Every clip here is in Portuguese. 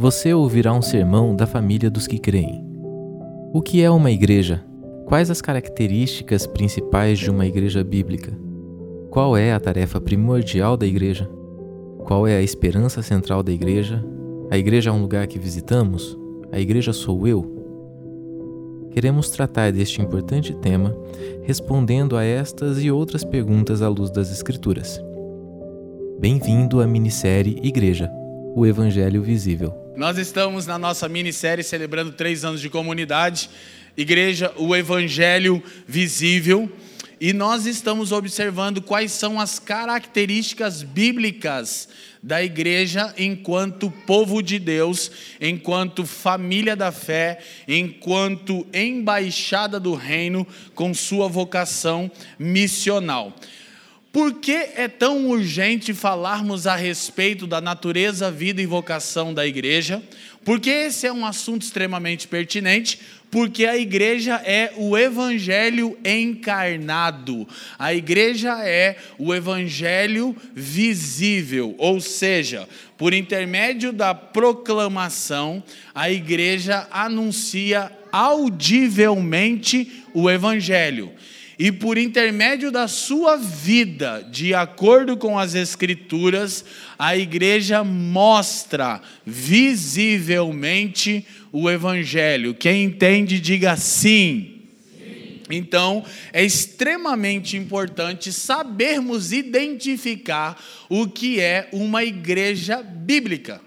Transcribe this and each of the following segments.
você ouvirá um sermão da família dos que creem. O que é uma igreja? Quais as características principais de uma igreja bíblica? Qual é a tarefa primordial da igreja? Qual é a esperança central da igreja? A igreja é um lugar que visitamos? A igreja sou eu? Queremos tratar deste importante tema respondendo a estas e outras perguntas à luz das Escrituras. Bem-vindo à minissérie Igreja, o Evangelho Visível. Nós estamos na nossa minissérie celebrando três anos de comunidade, Igreja, o Evangelho Visível, e nós estamos observando quais são as características bíblicas da igreja enquanto povo de Deus, enquanto família da fé, enquanto embaixada do reino com sua vocação missional. Por que é tão urgente falarmos a respeito da natureza, vida e vocação da igreja? Porque esse é um assunto extremamente pertinente, porque a igreja é o evangelho encarnado. A igreja é o evangelho visível, ou seja, por intermédio da proclamação, a igreja anuncia audivelmente o evangelho e por intermédio da sua vida, de acordo com as Escrituras, a igreja mostra visivelmente o Evangelho. Quem entende, diga sim. Então, é extremamente importante sabermos identificar o que é uma igreja bíblica.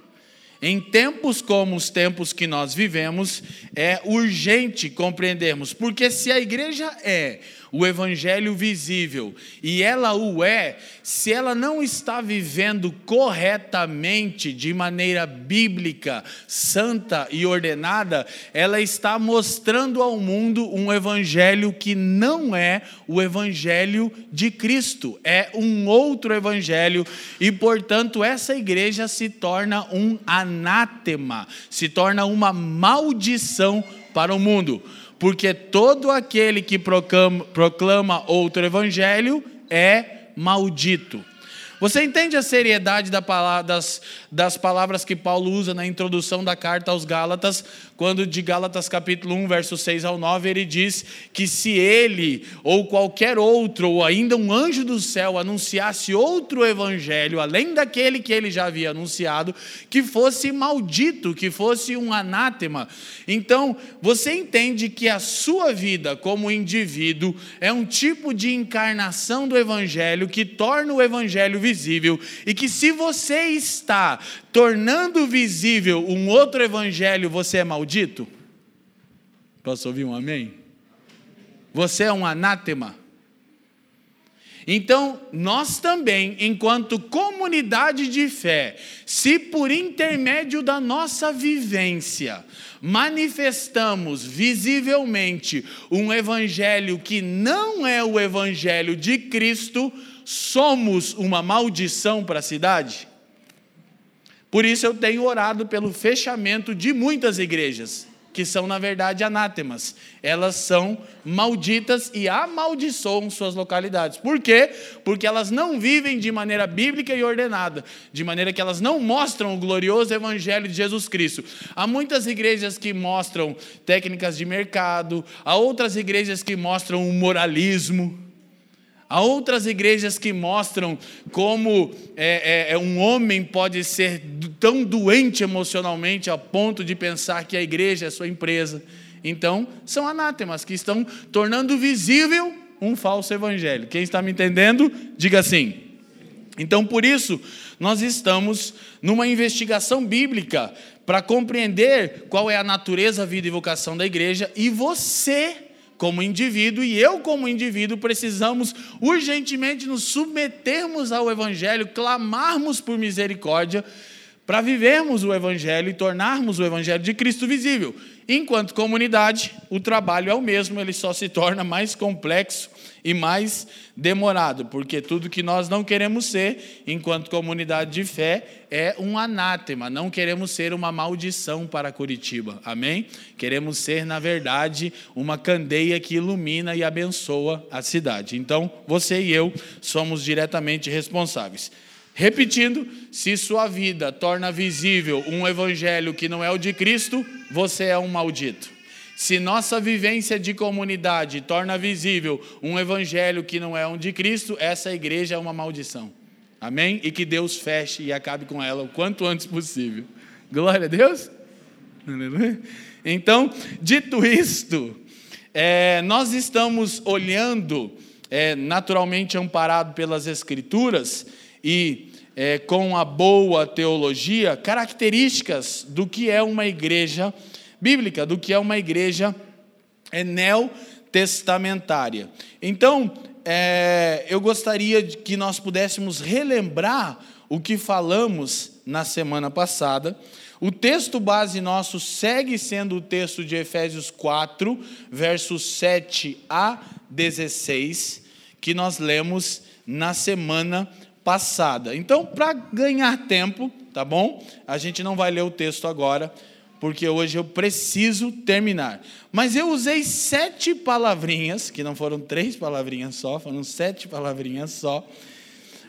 Em tempos como os tempos que nós vivemos, é urgente compreendermos, porque se a igreja é o evangelho visível, e ela o é, se ela não está vivendo corretamente, de maneira bíblica, santa e ordenada, ela está mostrando ao mundo um evangelho que não é o evangelho de Cristo, é um outro evangelho, e portanto essa igreja se torna um anátema, se torna uma maldição para o mundo porque todo aquele que proclama, proclama outro evangelho é maldito. Você entende a seriedade das, das palavras que Paulo usa na introdução da carta aos Gálatas, quando de Gálatas capítulo 1, verso 6 ao 9, ele diz que se ele ou qualquer outro, ou ainda um anjo do céu, anunciasse outro evangelho, além daquele que ele já havia anunciado, que fosse maldito, que fosse um anátema. Então, você entende que a sua vida como indivíduo é um tipo de encarnação do evangelho que torna o evangelho visível e que se você está tornando visível um outro evangelho, você é maldito? Posso ouvir um amém? Você é um anátema. Então, nós também, enquanto comunidade de fé, se por intermédio da nossa vivência manifestamos visivelmente um evangelho que não é o evangelho de Cristo, somos uma maldição para a cidade? Por isso eu tenho orado pelo fechamento de muitas igrejas, que são na verdade anátemas. Elas são malditas e amaldiçoam suas localidades. Por quê? Porque elas não vivem de maneira bíblica e ordenada, de maneira que elas não mostram o glorioso evangelho de Jesus Cristo. Há muitas igrejas que mostram técnicas de mercado, há outras igrejas que mostram o moralismo. Há outras igrejas que mostram como é, é, é, um homem pode ser tão doente emocionalmente a ponto de pensar que a igreja é sua empresa. Então, são anátemas que estão tornando visível um falso evangelho. Quem está me entendendo, diga assim. Então, por isso, nós estamos numa investigação bíblica para compreender qual é a natureza, vida e vocação da igreja e você como indivíduo e eu, como indivíduo, precisamos urgentemente nos submetermos ao Evangelho, clamarmos por misericórdia para vivermos o Evangelho e tornarmos o Evangelho de Cristo visível. Enquanto comunidade, o trabalho é o mesmo, ele só se torna mais complexo e mais demorado, porque tudo que nós não queremos ser, enquanto comunidade de fé, é um anátema, não queremos ser uma maldição para Curitiba, amém? Queremos ser, na verdade, uma candeia que ilumina e abençoa a cidade. Então, você e eu somos diretamente responsáveis. Repetindo, se sua vida torna visível um evangelho que não é o de Cristo, você é um maldito. Se nossa vivência de comunidade torna visível um evangelho que não é um de Cristo, essa igreja é uma maldição. Amém? E que Deus feche e acabe com ela o quanto antes possível. Glória a Deus. Então, dito isto, é, nós estamos olhando, é, naturalmente amparado pelas Escrituras, e é, com a boa teologia, características do que é uma igreja bíblica, do que é uma igreja neotestamentária. Então, é, eu gostaria que nós pudéssemos relembrar o que falamos na semana passada. O texto base nosso segue sendo o texto de Efésios 4, versos 7 a 16, que nós lemos na semana passada. Então, para ganhar tempo, tá bom? A gente não vai ler o texto agora, porque hoje eu preciso terminar. Mas eu usei sete palavrinhas, que não foram três palavrinhas só, foram sete palavrinhas só.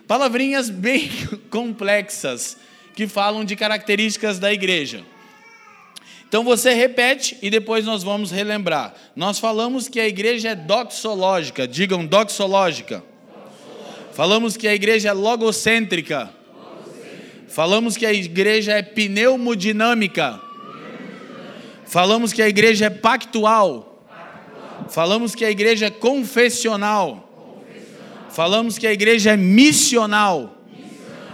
Palavrinhas bem complexas, que falam de características da igreja. Então você repete e depois nós vamos relembrar. Nós falamos que a igreja é doxológica, digam doxológica. Falamos que a igreja é logocêntrica. Falamos que a igreja é pneumodinâmica. Falamos que a igreja é pactual. Falamos que a igreja é confessional. Falamos que a igreja é missional.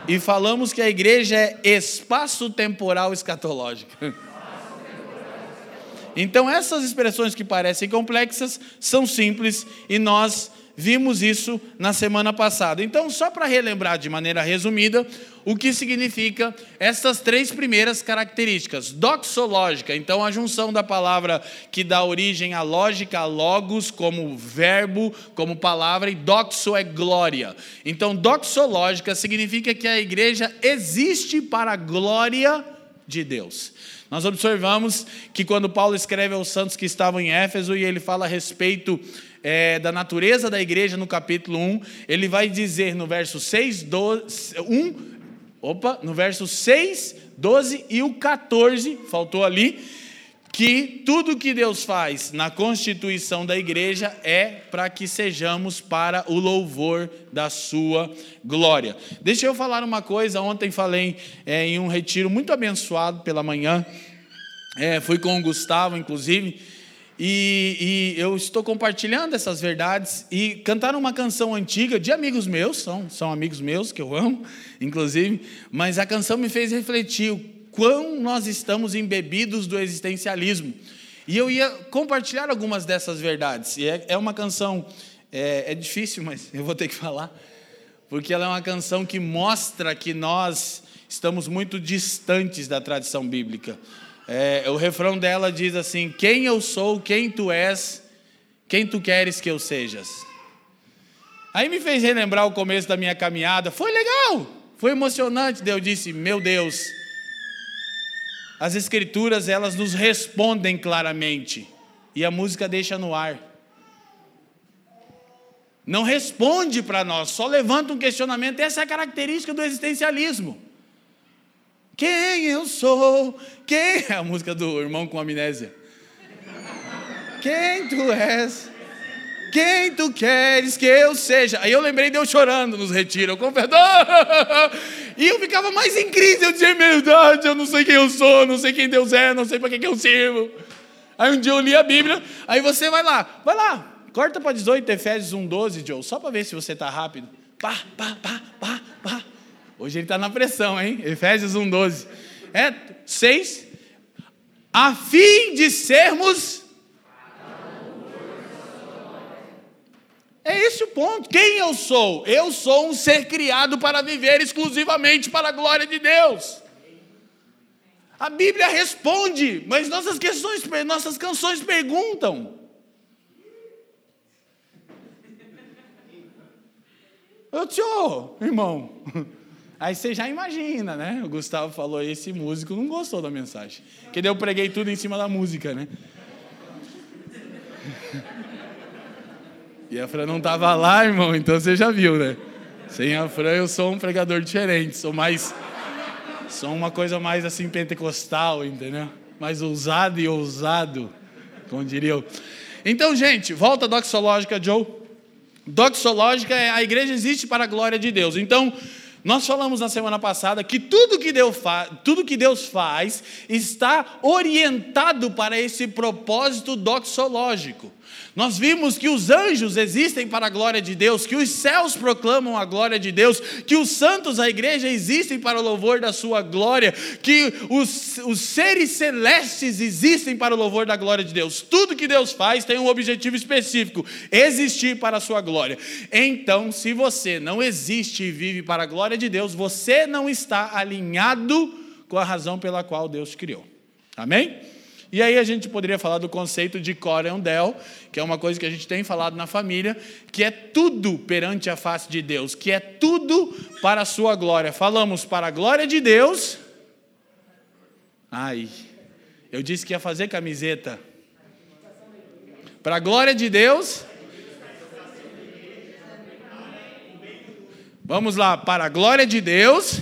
E falamos que a igreja é espaço-temporal escatológica. Então, essas expressões que parecem complexas são simples e nós Vimos isso na semana passada. Então, só para relembrar de maneira resumida, o que significa essas três primeiras características. Doxológica, então a junção da palavra que dá origem à lógica, logos, como verbo, como palavra, e doxo é glória. Então, doxológica significa que a igreja existe para a glória de Deus. Nós observamos que quando Paulo escreve aos santos que estavam em Éfeso e ele fala a respeito é, da natureza da igreja no capítulo 1, ele vai dizer no verso 6, 12, 1, opa, no verso 6, 12 e o 14, faltou ali, que tudo que Deus faz na constituição da igreja é para que sejamos para o louvor da sua glória. Deixa eu falar uma coisa, ontem falei é, em um retiro muito abençoado pela manhã, é, fui com o Gustavo, inclusive, e, e, eu estou compartilhando essas verdades e cantaram uma canção antiga de amigos meus, são, são amigos meus que eu amo, inclusive, mas a canção me fez refletir o quão nós estamos embebidos do existencialismo. E eu ia compartilhar algumas dessas verdades. E é, é uma canção, é, é difícil, mas eu vou ter que falar, porque ela é uma canção que mostra que nós estamos muito distantes da tradição bíblica. É, o refrão dela diz assim: Quem eu sou, quem tu és, quem tu queres que eu sejas. Aí me fez relembrar o começo da minha caminhada. Foi legal, foi emocionante. Eu disse: Meu Deus, as Escrituras elas nos respondem claramente e a música deixa no ar. Não responde para nós, só levanta um questionamento. Essa é a característica do existencialismo. Quem eu sou? Quem? É a música do irmão com amnésia. Quem tu és? Quem tu queres que eu seja? Aí eu lembrei de eu chorando nos retiros, eu confesso. E eu ficava mais em crise, eu dizia, meu eu não sei quem eu sou, não sei quem Deus é, não sei para que, que eu sirvo. Aí um dia eu li a Bíblia, aí você vai lá, vai lá, corta para 18 Efésios 1,12, Joe, só para ver se você está rápido. Pá, pá, pá, pá, pá. Hoje ele está na pressão, hein? Efésios 1,12. É 6. A fim de sermos. É esse o ponto. Quem eu sou? Eu sou um ser criado para viver exclusivamente para a glória de Deus. A Bíblia responde, mas nossas questões, nossas canções perguntam. Eu te oh, irmão. Aí você já imagina, né? O Gustavo falou, esse músico não gostou da mensagem. Que daí eu preguei tudo em cima da música, né? E a Fran não estava lá, irmão, então você já viu, né? Sem a Fran, eu sou um pregador diferente. Sou mais. Sou uma coisa mais assim pentecostal, entendeu? Mais ousado e ousado, como diriam. Então, gente, volta doxológica, Joe. Doxológica é a igreja existe para a glória de Deus. Então, nós falamos na semana passada que tudo que Deus, tudo que Deus faz está orientado para esse propósito doxológico. Nós vimos que os anjos existem para a glória de Deus, que os céus proclamam a glória de Deus, que os santos, a igreja, existem para o louvor da sua glória, que os, os seres celestes existem para o louvor da glória de Deus. Tudo que Deus faz tem um objetivo específico: existir para a sua glória. Então, se você não existe e vive para a glória de Deus, você não está alinhado com a razão pela qual Deus criou. Amém? E aí a gente poderia falar do conceito de Corendel, que é uma coisa que a gente tem falado na família, que é tudo perante a face de Deus, que é tudo para a sua glória. Falamos para a glória de Deus. Ai, eu disse que ia fazer camiseta. Para a glória de Deus. Vamos lá, para a glória de Deus,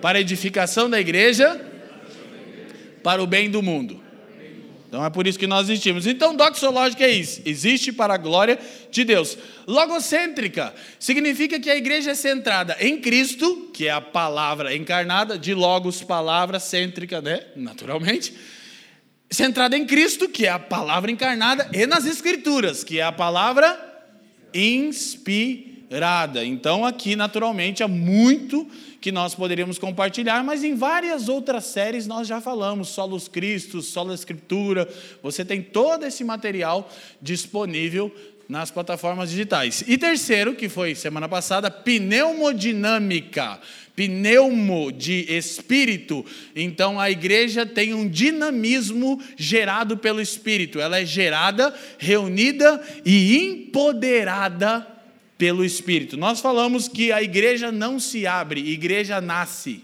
para a edificação da igreja para o bem do mundo. Então é por isso que nós existimos. Então, doxológica é isso, existe para a glória de Deus. Logocêntrica significa que a igreja é centrada em Cristo, que é a palavra encarnada, de logos, palavra cêntrica, né? Naturalmente. Centrada em Cristo, que é a palavra encarnada, e nas Escrituras, que é a palavra inspirada. Então, aqui, naturalmente, há muito que nós poderíamos compartilhar, mas em várias outras séries nós já falamos, Solos Cristo, Solo Escritura, você tem todo esse material disponível nas plataformas digitais. E terceiro, que foi semana passada, pneumodinâmica. Pneumo de espírito. Então a igreja tem um dinamismo gerado pelo espírito. Ela é gerada, reunida e empoderada pelo Espírito. Nós falamos que a igreja não se abre, igreja nasce.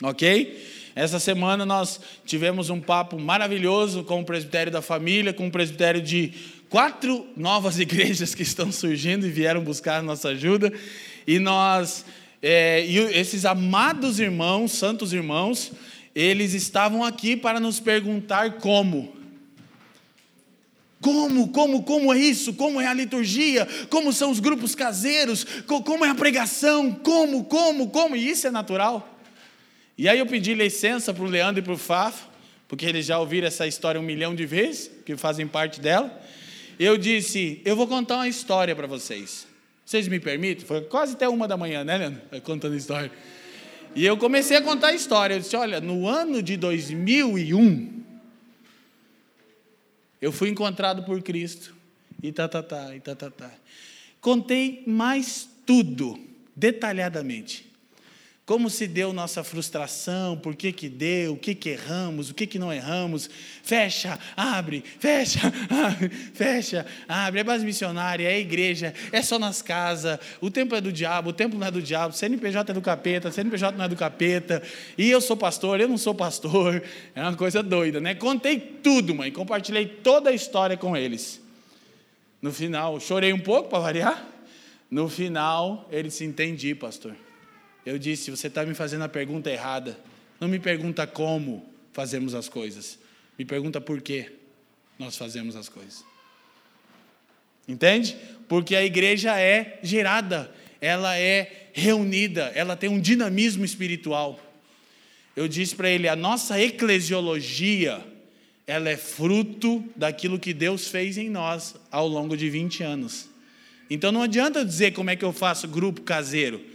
Ok? Essa semana nós tivemos um papo maravilhoso com o presbitério da família, com o presbitério de quatro novas igrejas que estão surgindo e vieram buscar nossa ajuda. E nós, é, e esses amados irmãos, santos irmãos, eles estavam aqui para nos perguntar como. Como, como, como é isso? Como é a liturgia? Como são os grupos caseiros? Como é a pregação? Como, como, como? E isso é natural. E aí eu pedi licença para o Leandro e para o Fafo, porque eles já ouviram essa história um milhão de vezes, que fazem parte dela. Eu disse, eu vou contar uma história para vocês. Vocês me permitem? Foi quase até uma da manhã, né, Leandro? Contando história. E eu comecei a contar a história. Eu disse, olha, no ano de 2001, eu fui encontrado por Cristo. E tá, tá, tá, e tá, tá, tá. Contei mais tudo, detalhadamente. Como se deu nossa frustração, por que que deu, o que que erramos, o que que não erramos. Fecha, abre, fecha, abre, fecha, abre. É base missionária, é igreja, é só nas casas. O tempo é do diabo, o tempo não é do diabo. CNPJ é do capeta, CNPJ não é do capeta. E eu sou pastor, eu não sou pastor. É uma coisa doida, né? Contei tudo, mãe. Compartilhei toda a história com eles. No final, chorei um pouco para variar. No final, eles se entendi, pastor. Eu disse: você está me fazendo a pergunta errada. Não me pergunta como fazemos as coisas. Me pergunta por que nós fazemos as coisas. Entende? Porque a igreja é gerada, ela é reunida, ela tem um dinamismo espiritual. Eu disse para ele: a nossa eclesiologia, ela é fruto daquilo que Deus fez em nós ao longo de 20 anos. Então não adianta dizer como é que eu faço grupo caseiro.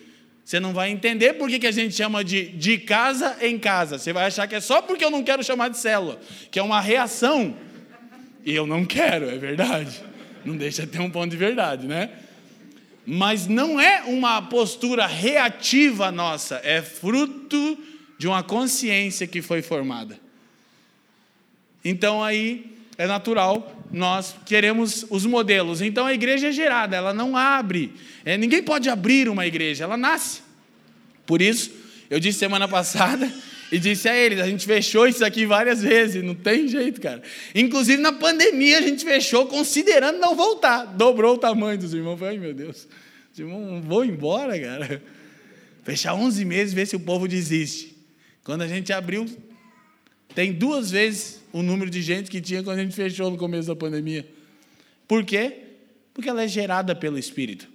Você não vai entender por que, a gente chama de de casa em casa. Você vai achar que é só porque eu não quero chamar de célula, que é uma reação. E eu não quero, é verdade. Não deixa de ter um ponto de verdade, né? Mas não é uma postura reativa nossa, é fruto de uma consciência que foi formada. Então aí é natural, nós queremos os modelos. Então a igreja é gerada, ela não abre. É, ninguém pode abrir uma igreja, ela nasce. Por isso, eu disse semana passada e disse a eles: a gente fechou isso aqui várias vezes, não tem jeito, cara. Inclusive na pandemia a gente fechou considerando não voltar. Dobrou o tamanho dos irmãos. Ai meu Deus, Tipo, vou embora, cara. Fechar 11 meses ver se o povo desiste. Quando a gente abriu, tem duas vezes o número de gente que tinha quando a gente fechou no começo da pandemia. Por quê? Porque ela é gerada pelo Espírito.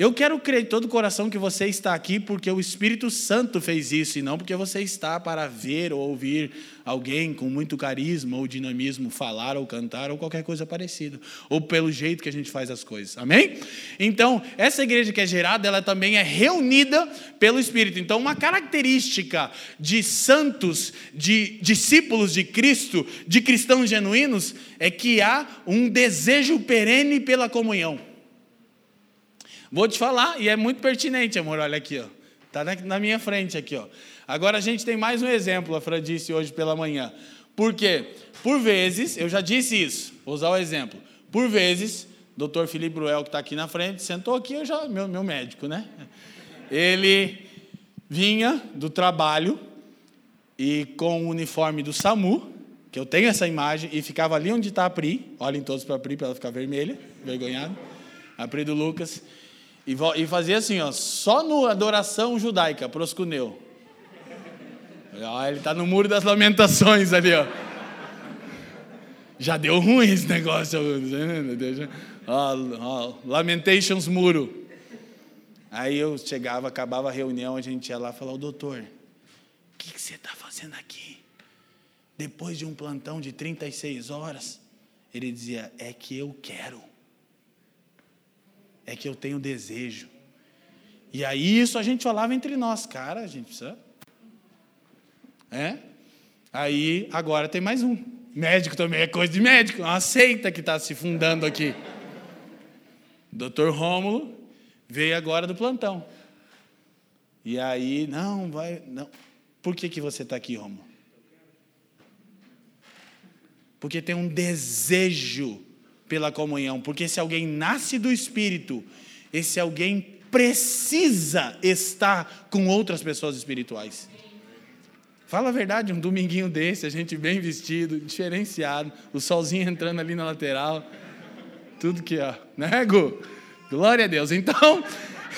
Eu quero crer de todo o coração que você está aqui porque o Espírito Santo fez isso e não porque você está para ver ou ouvir alguém com muito carisma ou dinamismo falar ou cantar ou qualquer coisa parecida, ou pelo jeito que a gente faz as coisas. Amém? Então, essa igreja que é gerada, ela também é reunida pelo Espírito. Então, uma característica de santos, de discípulos de Cristo, de cristãos genuínos, é que há um desejo perene pela comunhão. Vou te falar, e é muito pertinente, amor, olha aqui, ó. Está na, na, minha frente aqui, ó. Agora a gente tem mais um exemplo, a Fran disse hoje pela manhã. Por quê? Por vezes, eu já disse isso, vou usar o exemplo. Por vezes, doutor Felipe Bruel, que está aqui na frente, sentou aqui, eu já, meu, meu médico, né? Ele vinha do trabalho e com o uniforme do SAMU, que eu tenho essa imagem, e ficava ali onde está a Pri, olhem todos para a Pri para ela ficar vermelha, vergonhada, a Pri do Lucas, e, fazia assim, ó, só no adoração judaica, proscuneu. Ele está no muro das lamentações ali, ó. Já deu ruim esse negócio. Ó, ó, lamentations muro. Aí eu chegava, acabava a reunião, a gente ia lá e falava, doutor, o que, que você está fazendo aqui? Depois de um plantão de 36 horas? Ele dizia, é que eu quero é que eu tenho desejo. E aí isso a gente falava entre nós, cara, a gente precisa. É? Aí agora tem mais um. Médico também é coisa de médico, uma seita que está se fundando aqui. Doutor Rômulo veio agora do plantão. E aí, não, vai. Não. Por que, que você está aqui, Rômulo? Porque tem um desejo pela comunhão, porque se alguém nasce do Espírito, esse alguém precisa estar com outras pessoas espirituais. Fala a verdade, um dominguinho desse, a gente bem vestido, diferenciado, o solzinho entrando ali na lateral, tudo que é, né, Gu? Glória a Deus. Então,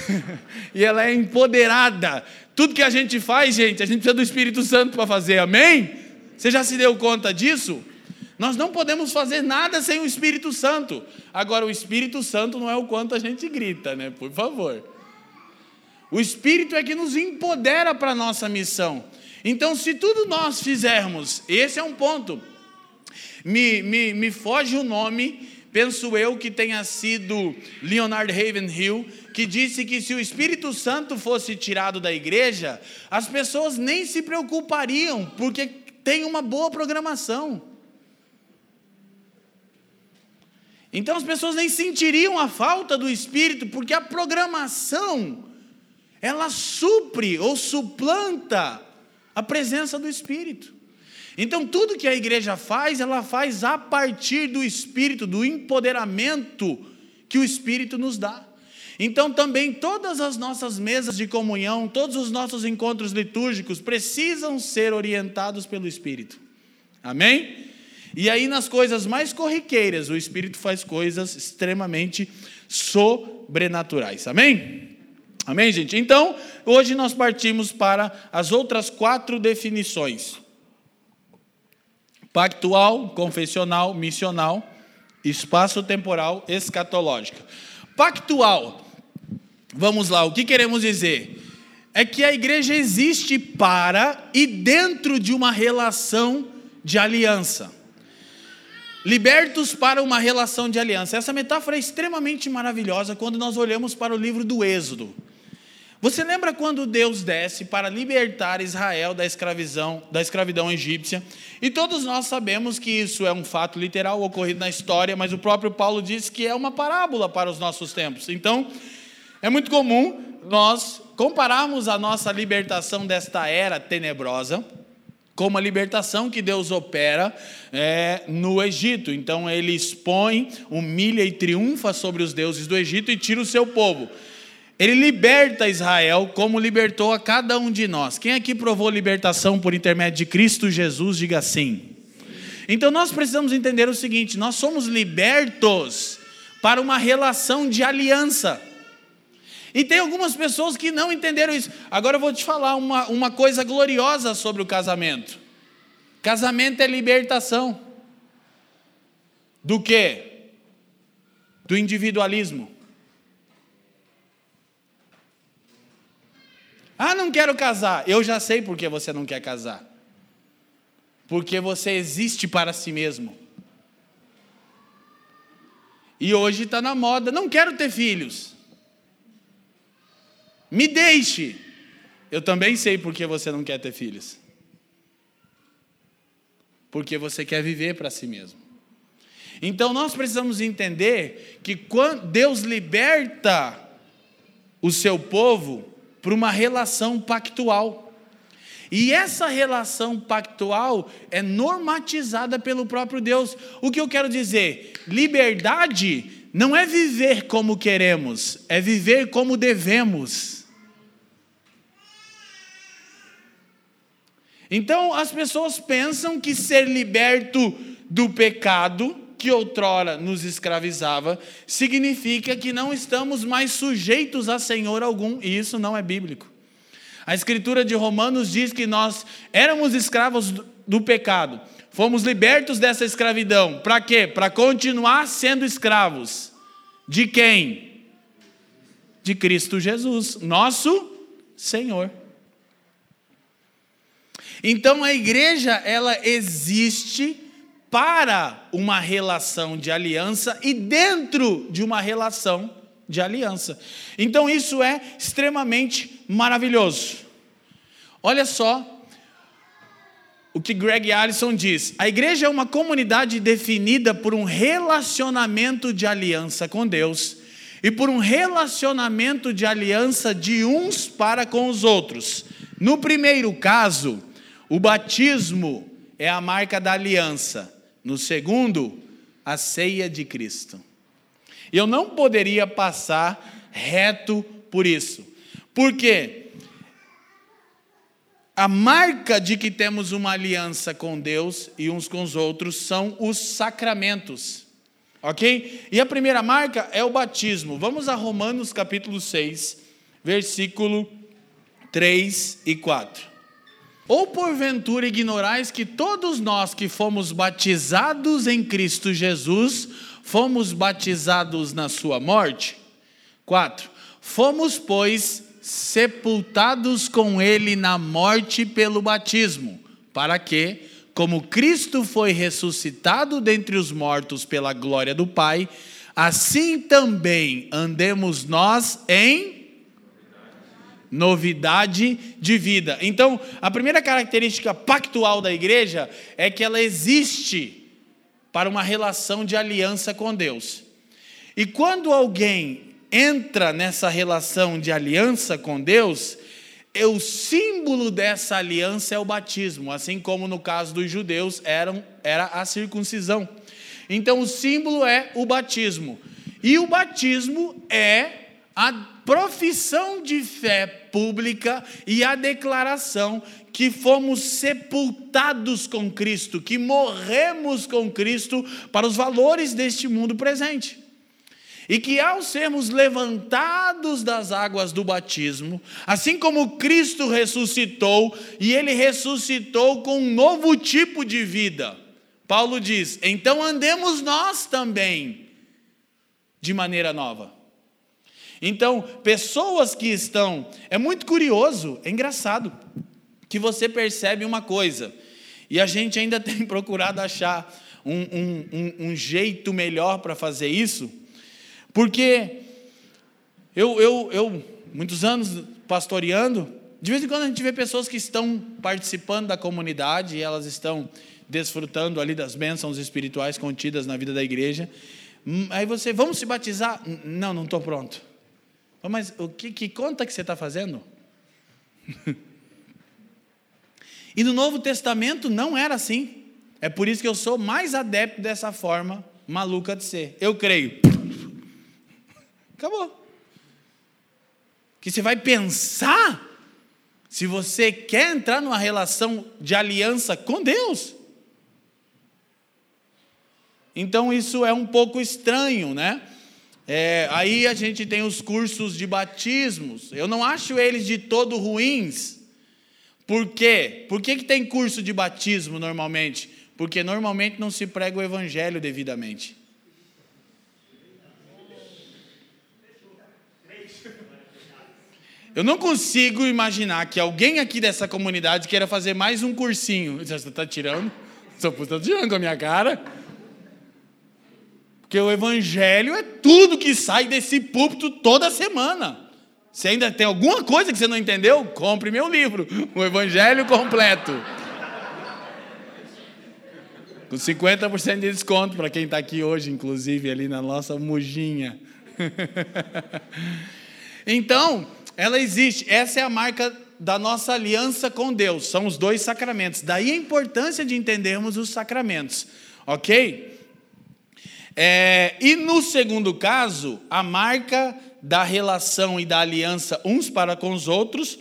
e ela é empoderada. Tudo que a gente faz, gente, a gente precisa do Espírito Santo para fazer, amém? Você já se deu conta disso? Nós não podemos fazer nada sem o Espírito Santo. Agora, o Espírito Santo não é o quanto a gente grita, né? Por favor. O Espírito é que nos empodera para a nossa missão. Então, se tudo nós fizermos, esse é um ponto. Me, me, me foge o nome, penso eu que tenha sido Leonard Ravenhill, que disse que se o Espírito Santo fosse tirado da igreja, as pessoas nem se preocupariam, porque tem uma boa programação. Então as pessoas nem sentiriam a falta do Espírito, porque a programação ela supre ou suplanta a presença do Espírito. Então tudo que a igreja faz, ela faz a partir do Espírito, do empoderamento que o Espírito nos dá. Então também todas as nossas mesas de comunhão, todos os nossos encontros litúrgicos precisam ser orientados pelo Espírito. Amém? E aí, nas coisas mais corriqueiras, o Espírito faz coisas extremamente sobrenaturais. Amém? Amém, gente? Então, hoje nós partimos para as outras quatro definições: pactual, confessional, missional, espaço-temporal, escatológica. Pactual. Vamos lá, o que queremos dizer? É que a igreja existe para e dentro de uma relação de aliança libertos para uma relação de aliança. Essa metáfora é extremamente maravilhosa quando nós olhamos para o livro do Êxodo. Você lembra quando Deus desce para libertar Israel da escravidão, da escravidão egípcia? E todos nós sabemos que isso é um fato literal ocorrido na história, mas o próprio Paulo diz que é uma parábola para os nossos tempos. Então, é muito comum nós compararmos a nossa libertação desta era tenebrosa como a libertação que Deus opera é, no Egito. Então ele expõe, humilha e triunfa sobre os deuses do Egito e tira o seu povo. Ele liberta Israel como libertou a cada um de nós. Quem aqui provou libertação por intermédio de Cristo Jesus, diga sim. Então nós precisamos entender o seguinte: nós somos libertos para uma relação de aliança. E tem algumas pessoas que não entenderam isso. Agora eu vou te falar uma, uma coisa gloriosa sobre o casamento. Casamento é libertação. Do quê? Do individualismo. Ah, não quero casar. Eu já sei por que você não quer casar. Porque você existe para si mesmo. E hoje está na moda, não quero ter filhos. Me deixe. Eu também sei por que você não quer ter filhos. Porque você quer viver para si mesmo. Então nós precisamos entender que quando Deus liberta o seu povo, para uma relação pactual. E essa relação pactual é normatizada pelo próprio Deus. O que eu quero dizer? Liberdade não é viver como queremos, é viver como devemos. Então as pessoas pensam que ser liberto do pecado que outrora nos escravizava, significa que não estamos mais sujeitos a senhor algum, e isso não é bíblico. A escritura de Romanos diz que nós éramos escravos do pecado, fomos libertos dessa escravidão. Para quê? Para continuar sendo escravos. De quem? De Cristo Jesus, nosso Senhor. Então a igreja, ela existe para uma relação de aliança e dentro de uma relação de aliança. Então isso é extremamente maravilhoso. Olha só o que Greg Allison diz: a igreja é uma comunidade definida por um relacionamento de aliança com Deus e por um relacionamento de aliança de uns para com os outros. No primeiro caso, o batismo é a marca da aliança. No segundo, a ceia de Cristo. Eu não poderia passar reto por isso. Por quê? A marca de que temos uma aliança com Deus e uns com os outros são os sacramentos. Ok? E a primeira marca é o batismo. Vamos a Romanos capítulo 6, versículo 3 e 4. Ou porventura ignorais que todos nós que fomos batizados em Cristo Jesus, fomos batizados na sua morte? 4. Fomos, pois, sepultados com ele na morte pelo batismo, para que, como Cristo foi ressuscitado dentre os mortos pela glória do Pai, assim também andemos nós em novidade de vida. Então, a primeira característica pactual da igreja é que ela existe para uma relação de aliança com Deus. E quando alguém entra nessa relação de aliança com Deus, é o símbolo dessa aliança é o batismo, assim como no caso dos judeus eram, era a circuncisão. Então o símbolo é o batismo. E o batismo é a profissão de fé pública e a declaração que fomos sepultados com Cristo, que morremos com Cristo para os valores deste mundo presente. E que ao sermos levantados das águas do batismo, assim como Cristo ressuscitou, e ele ressuscitou com um novo tipo de vida, Paulo diz: então andemos nós também de maneira nova. Então, pessoas que estão. É muito curioso, é engraçado, que você percebe uma coisa, e a gente ainda tem procurado achar um, um, um, um jeito melhor para fazer isso, porque eu, eu, eu, muitos anos pastoreando, de vez em quando a gente vê pessoas que estão participando da comunidade e elas estão desfrutando ali das bênçãos espirituais contidas na vida da igreja. Hum, aí você, vamos se batizar? Não, não estou pronto. Mas o que, que conta que você está fazendo? e no Novo Testamento não era assim. É por isso que eu sou mais adepto dessa forma maluca de ser. Eu creio. Acabou. Que você vai pensar se você quer entrar numa relação de aliança com Deus. Então isso é um pouco estranho, né? É, aí a gente tem os cursos de batismos. Eu não acho eles de todo ruins. Por quê? Por que, que tem curso de batismo normalmente? Porque normalmente não se prega o evangelho devidamente. Eu não consigo imaginar que alguém aqui dessa comunidade queira fazer mais um cursinho. Você está tirando? Está tirando com a minha cara? Porque o evangelho é tudo que sai desse púlpito toda semana. Se ainda tem alguma coisa que você não entendeu, compre meu livro, o Evangelho Completo. Com 50% de desconto para quem está aqui hoje, inclusive ali na nossa mujinha. então, ela existe. Essa é a marca da nossa aliança com Deus. São os dois sacramentos. Daí a importância de entendermos os sacramentos. Ok? É, e no segundo caso, a marca da relação e da aliança uns para com os outros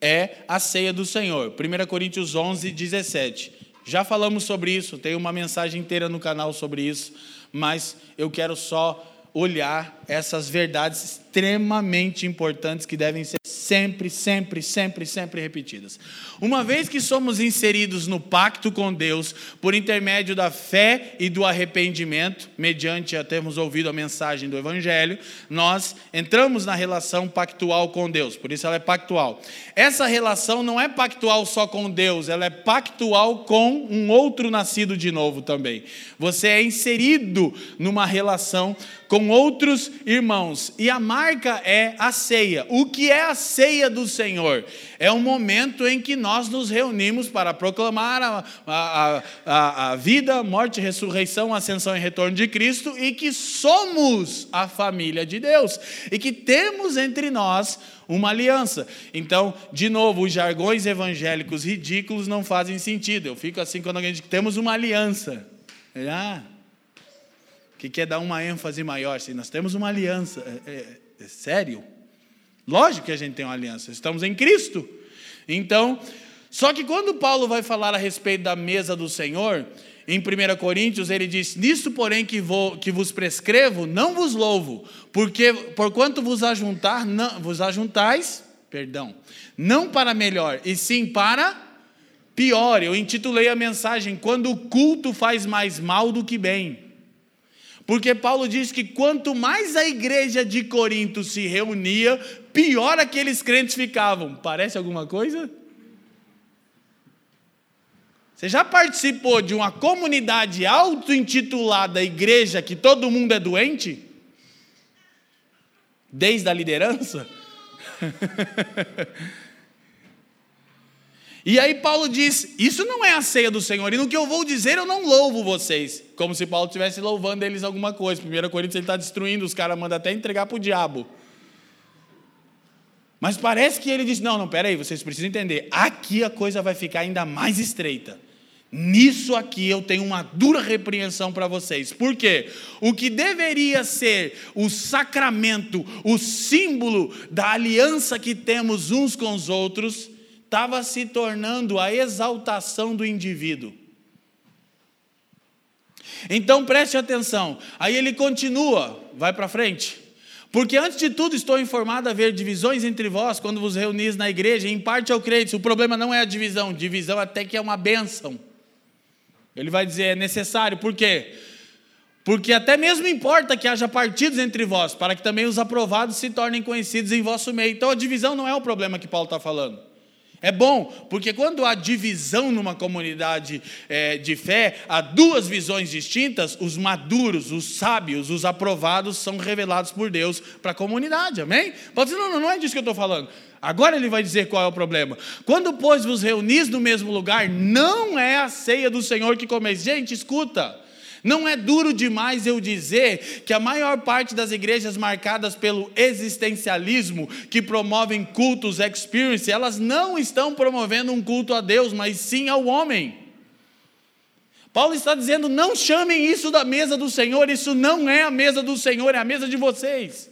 é a ceia do Senhor. 1 Coríntios 11, 17. Já falamos sobre isso, tem uma mensagem inteira no canal sobre isso, mas eu quero só olhar essas verdades extremamente importantes que devem ser sempre, sempre, sempre, sempre repetidas. Uma vez que somos inseridos no pacto com Deus por intermédio da fé e do arrependimento, mediante a termos ouvido a mensagem do Evangelho, nós entramos na relação pactual com Deus, por isso ela é pactual. Essa relação não é pactual só com Deus, ela é pactual com um outro nascido de novo também. Você é inserido numa relação com outros irmãos. E a marca é a ceia. O que é a ceia do Senhor? É um momento em que nós nos reunimos para proclamar a, a, a, a vida, morte, ressurreição, ascensão e retorno de Cristo e que somos a família de Deus e que temos entre nós uma aliança. Então, de novo, os jargões evangélicos ridículos não fazem sentido. Eu fico assim quando alguém diz que temos uma aliança. Ah, que quer dar uma ênfase maior. Se nós temos uma aliança, é, é, é sério? Lógico que a gente tem uma aliança, estamos em Cristo. Então, só que quando Paulo vai falar a respeito da mesa do Senhor, em 1 Coríntios, ele diz: Nisso, porém, que, vou, que vos prescrevo, não vos louvo, porque porquanto vos ajuntar, não, vos ajuntais, perdão, não para melhor, e sim para pior. Eu intitulei a mensagem: Quando o culto faz mais mal do que bem. Porque Paulo diz que quanto mais a igreja de Corinto se reunia, pior aqueles crentes ficavam. Parece alguma coisa? Você já participou de uma comunidade auto-intitulada igreja que todo mundo é doente? Desde a liderança? E aí Paulo diz: Isso não é a ceia do Senhor, e no que eu vou dizer eu não louvo vocês. Como se Paulo estivesse louvando eles alguma coisa. 1 Coríntios ele está destruindo, os caras mandam até entregar para o diabo. Mas parece que ele diz: Não, não, peraí, vocês precisam entender. Aqui a coisa vai ficar ainda mais estreita. Nisso aqui eu tenho uma dura repreensão para vocês. Por quê? O que deveria ser o sacramento, o símbolo da aliança que temos uns com os outros, estava se tornando a exaltação do indivíduo. Então preste atenção. Aí ele continua, vai para frente. Porque antes de tudo estou informado a haver divisões entre vós quando vos reunis na igreja, em parte ao crente. O problema não é a divisão, divisão até que é uma bênção. Ele vai dizer, é necessário, por quê? Porque até mesmo importa que haja partidos entre vós, para que também os aprovados se tornem conhecidos em vosso meio. Então a divisão não é o problema que Paulo está falando. É bom, porque quando há divisão numa comunidade é, de fé, há duas visões distintas, os maduros, os sábios, os aprovados são revelados por Deus para a comunidade, amém? Pode dizer, não, não, não é disso que eu estou falando. Agora ele vai dizer qual é o problema. Quando, pois, vos reunis no mesmo lugar, não é a ceia do Senhor que comeis. Gente, escuta. Não é duro demais eu dizer que a maior parte das igrejas marcadas pelo existencialismo, que promovem cultos experience, elas não estão promovendo um culto a Deus, mas sim ao homem. Paulo está dizendo: não chamem isso da mesa do Senhor, isso não é a mesa do Senhor, é a mesa de vocês.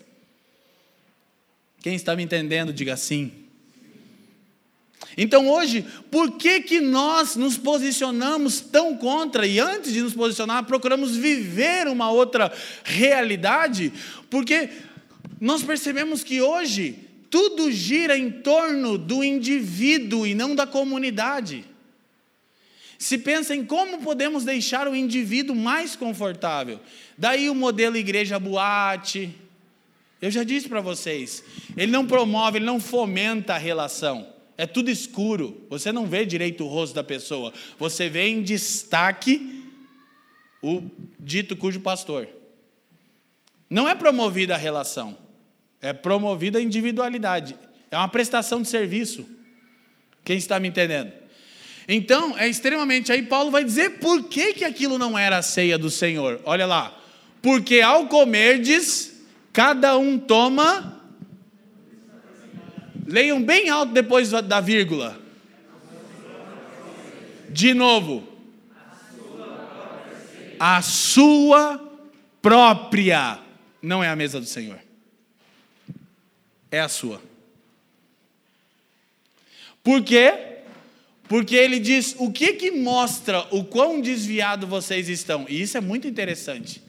Quem está me entendendo, diga sim. Então hoje, por que, que nós nos posicionamos tão contra e antes de nos posicionar, procuramos viver uma outra realidade? Porque nós percebemos que hoje tudo gira em torno do indivíduo e não da comunidade. Se pensa em como podemos deixar o indivíduo mais confortável. Daí o modelo igreja boate. Eu já disse para vocês, ele não promove, ele não fomenta a relação. É tudo escuro. Você não vê direito o rosto da pessoa. Você vê em destaque o dito cujo pastor. Não é promovida a relação. É promovida a individualidade. É uma prestação de serviço. Quem está me entendendo? Então, é extremamente. Aí Paulo vai dizer por que, que aquilo não era a ceia do Senhor. Olha lá. Porque ao comerdes, cada um toma. Leiam bem alto depois da vírgula. De novo. A sua própria. Não é a mesa do Senhor. É a sua. Por quê? Porque ele diz o que, que mostra o quão desviado vocês estão. E isso é muito interessante.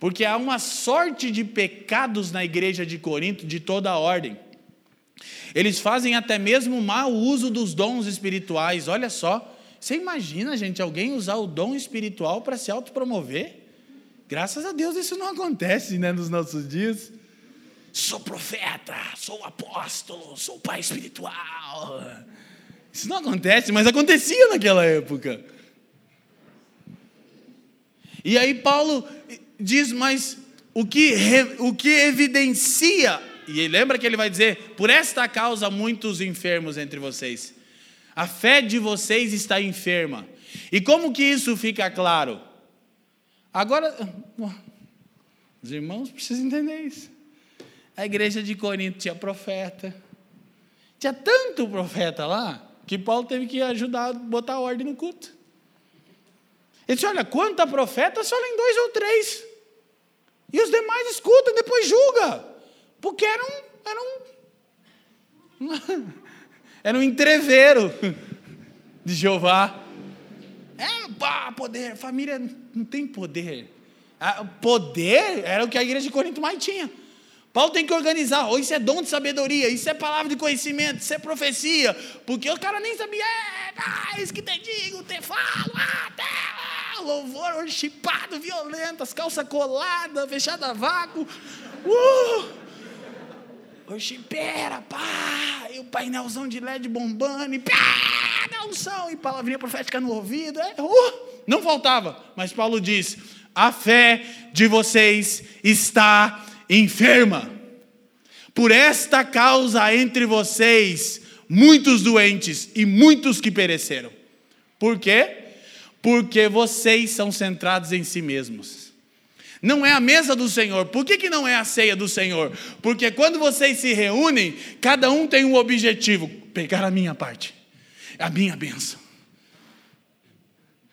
Porque há uma sorte de pecados na igreja de Corinto de toda a ordem. Eles fazem até mesmo mau uso dos dons espirituais. Olha só. Você imagina, gente, alguém usar o dom espiritual para se autopromover? Graças a Deus isso não acontece né, nos nossos dias. Sou profeta, sou apóstolo, sou pai espiritual. Isso não acontece, mas acontecia naquela época. E aí Paulo diz, mas o que, o que evidencia, e lembra que ele vai dizer, por esta causa muitos enfermos entre vocês. A fé de vocês está enferma. E como que isso fica claro? Agora, os irmãos precisam entender isso. A igreja de Corinto tinha profeta. Tinha tanto profeta lá que Paulo teve que ajudar a botar ordem no culto. Ele disse: Olha, quanta profeta, só em dois ou três. E os demais escutam, depois julga. Porque era um. Era um, era um entreveiro de Jeová. É, pá, poder. Família não tem poder. Ah, poder era o que a igreja de Corinto mais tinha. Paulo tem que organizar. Oh, isso é dom de sabedoria, isso é palavra de conhecimento, isso é profecia. Porque o cara nem sabia. É, ah, isso que te digo, te falo. Até, ah, louvor chipado, violento, as calças coladas, fechada a vácuo. Uh! Oxipera, pá! E o painelzão de LED bombando, e pá! Da unção, e palavrinha profética no ouvido. É, uh, não faltava. Mas Paulo diz: a fé de vocês está enferma. Por esta causa entre vocês, muitos doentes e muitos que pereceram. Por quê? Porque vocês são centrados em si mesmos. Não é a mesa do Senhor. Por que, que não é a ceia do Senhor? Porque quando vocês se reúnem, cada um tem um objetivo: pegar a minha parte, a minha bênção,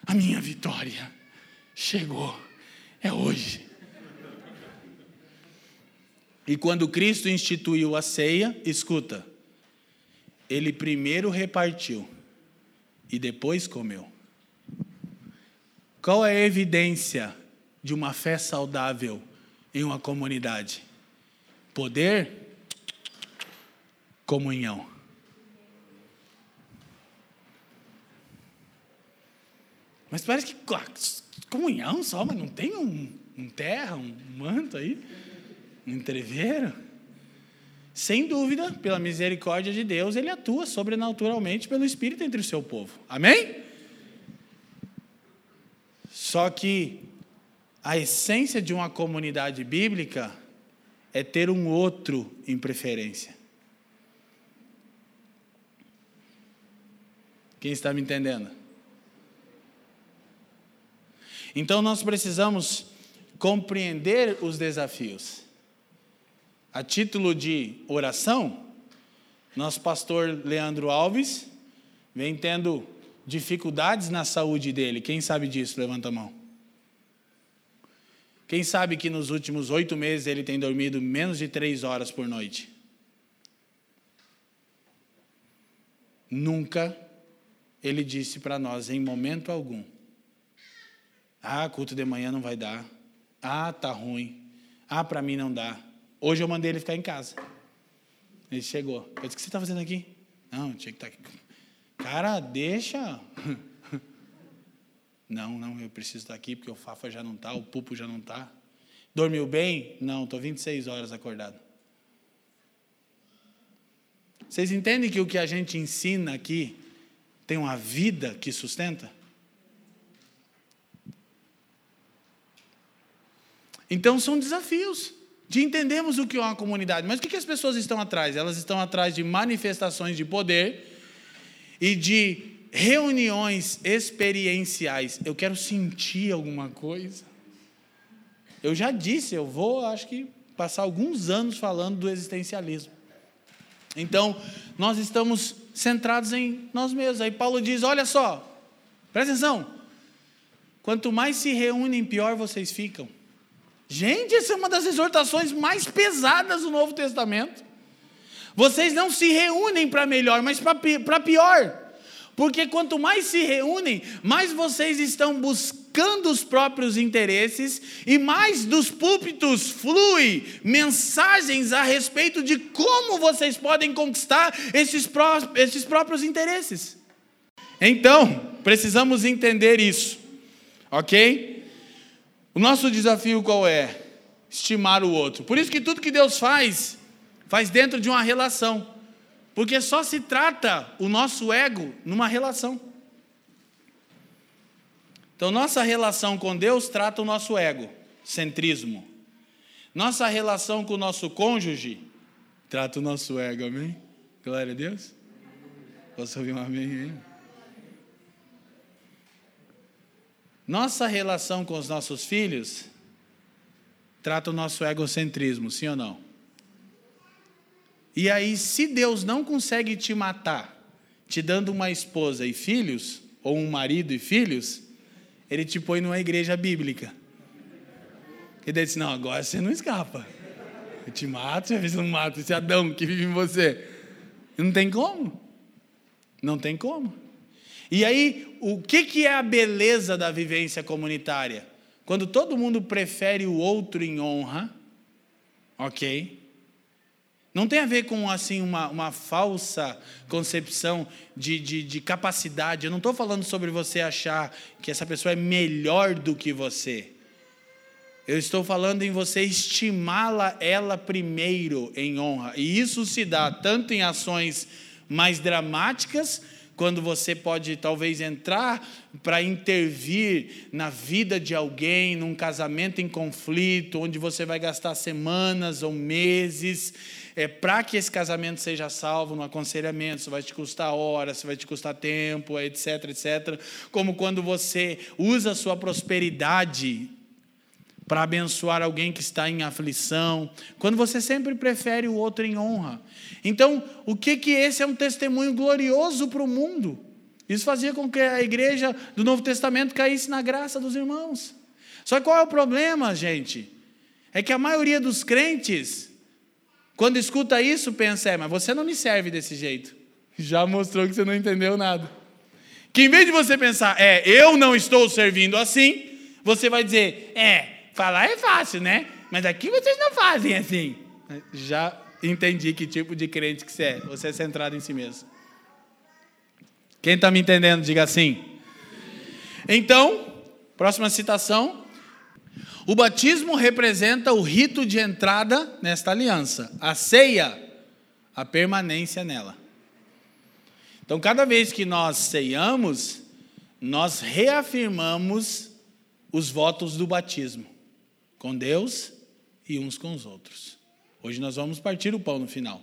a minha vitória. Chegou, é hoje. E quando Cristo instituiu a ceia, escuta, ele primeiro repartiu e depois comeu. Qual é a evidência de uma fé saudável em uma comunidade? Poder, comunhão. Mas parece que comunhão só, mas não tem um, um terra, um manto aí entreveram. Sem dúvida, pela misericórdia de Deus, ele atua sobrenaturalmente pelo Espírito entre o seu povo. Amém? Só que a essência de uma comunidade bíblica é ter um outro em preferência. Quem está me entendendo? Então nós precisamos compreender os desafios. A título de oração, nosso pastor Leandro Alves vem tendo dificuldades na saúde dele. Quem sabe disso? Levanta a mão. Quem sabe que nos últimos oito meses ele tem dormido menos de três horas por noite? nunca ele disse para nós, em momento algum: Ah, culto de manhã não vai dar. Ah, tá ruim. Ah, para mim não dá. Hoje eu mandei ele ficar em casa. Ele chegou. Eu disse: O que você está fazendo aqui? Não, tinha que estar tá aqui. Cara, deixa. Não, não, eu preciso estar aqui porque o Fafa já não está, o Pupo já não está. Dormiu bem? Não, estou 26 horas acordado. Vocês entendem que o que a gente ensina aqui tem uma vida que sustenta? Então são desafios de entendermos o que é uma comunidade. Mas o que as pessoas estão atrás? Elas estão atrás de manifestações de poder e de reuniões experienciais. Eu quero sentir alguma coisa. Eu já disse, eu vou, acho que, passar alguns anos falando do existencialismo. Então, nós estamos centrados em nós mesmos. Aí Paulo diz: olha só, presta atenção. Quanto mais se reúnem, pior vocês ficam. Gente, essa é uma das exortações mais pesadas do Novo Testamento. Vocês não se reúnem para melhor, mas para pior. Porque quanto mais se reúnem, mais vocês estão buscando os próprios interesses e mais dos púlpitos flui mensagens a respeito de como vocês podem conquistar esses, pró esses próprios interesses. Então, precisamos entender isso, ok? O nosso desafio qual é? Estimar o outro. Por isso que tudo que Deus faz, faz dentro de uma relação. Porque só se trata o nosso ego numa relação. Então, nossa relação com Deus trata o nosso ego, centrismo. Nossa relação com o nosso cônjuge trata o nosso ego, amém? Glória a Deus. Posso ouvir um amém aí? Nossa relação com os nossos filhos trata o nosso egocentrismo, sim ou não? E aí, se Deus não consegue te matar, te dando uma esposa e filhos, ou um marido e filhos, ele te põe numa igreja bíblica. Ele diz: Não, agora você não escapa. Eu te mato, você não mato esse Adão que vive em você. Não tem como. Não tem como. E aí, o que, que é a beleza da vivência comunitária? Quando todo mundo prefere o outro em honra, ok? Não tem a ver com assim uma, uma falsa concepção de, de, de capacidade. Eu não estou falando sobre você achar que essa pessoa é melhor do que você. Eu estou falando em você estimá-la ela primeiro em honra. E isso se dá tanto em ações mais dramáticas, quando você pode talvez entrar para intervir na vida de alguém, num casamento em conflito, onde você vai gastar semanas ou meses é, para que esse casamento seja salvo no aconselhamento, isso vai te custar horas, isso vai te custar tempo, etc, etc. Como quando você usa a sua prosperidade para abençoar alguém que está em aflição, quando você sempre prefere o outro em honra. Então, o que que esse é um testemunho glorioso para o mundo? Isso fazia com que a igreja do Novo Testamento caísse na graça dos irmãos. Só que qual é o problema, gente? É que a maioria dos crentes quando escuta isso, pensa, é, mas você não me serve desse jeito. Já mostrou que você não entendeu nada. Que em vez de você pensar, é, eu não estou servindo assim, você vai dizer, é, falar é fácil, né? Mas aqui vocês não fazem assim. Já entendi que tipo de crente que você é. Você é centrado em si mesmo. Quem está me entendendo, diga assim. Então, próxima citação, o batismo representa o rito de entrada nesta aliança, a ceia, a permanência nela. Então, cada vez que nós ceiamos, nós reafirmamos os votos do batismo com Deus e uns com os outros. Hoje nós vamos partir o pão no final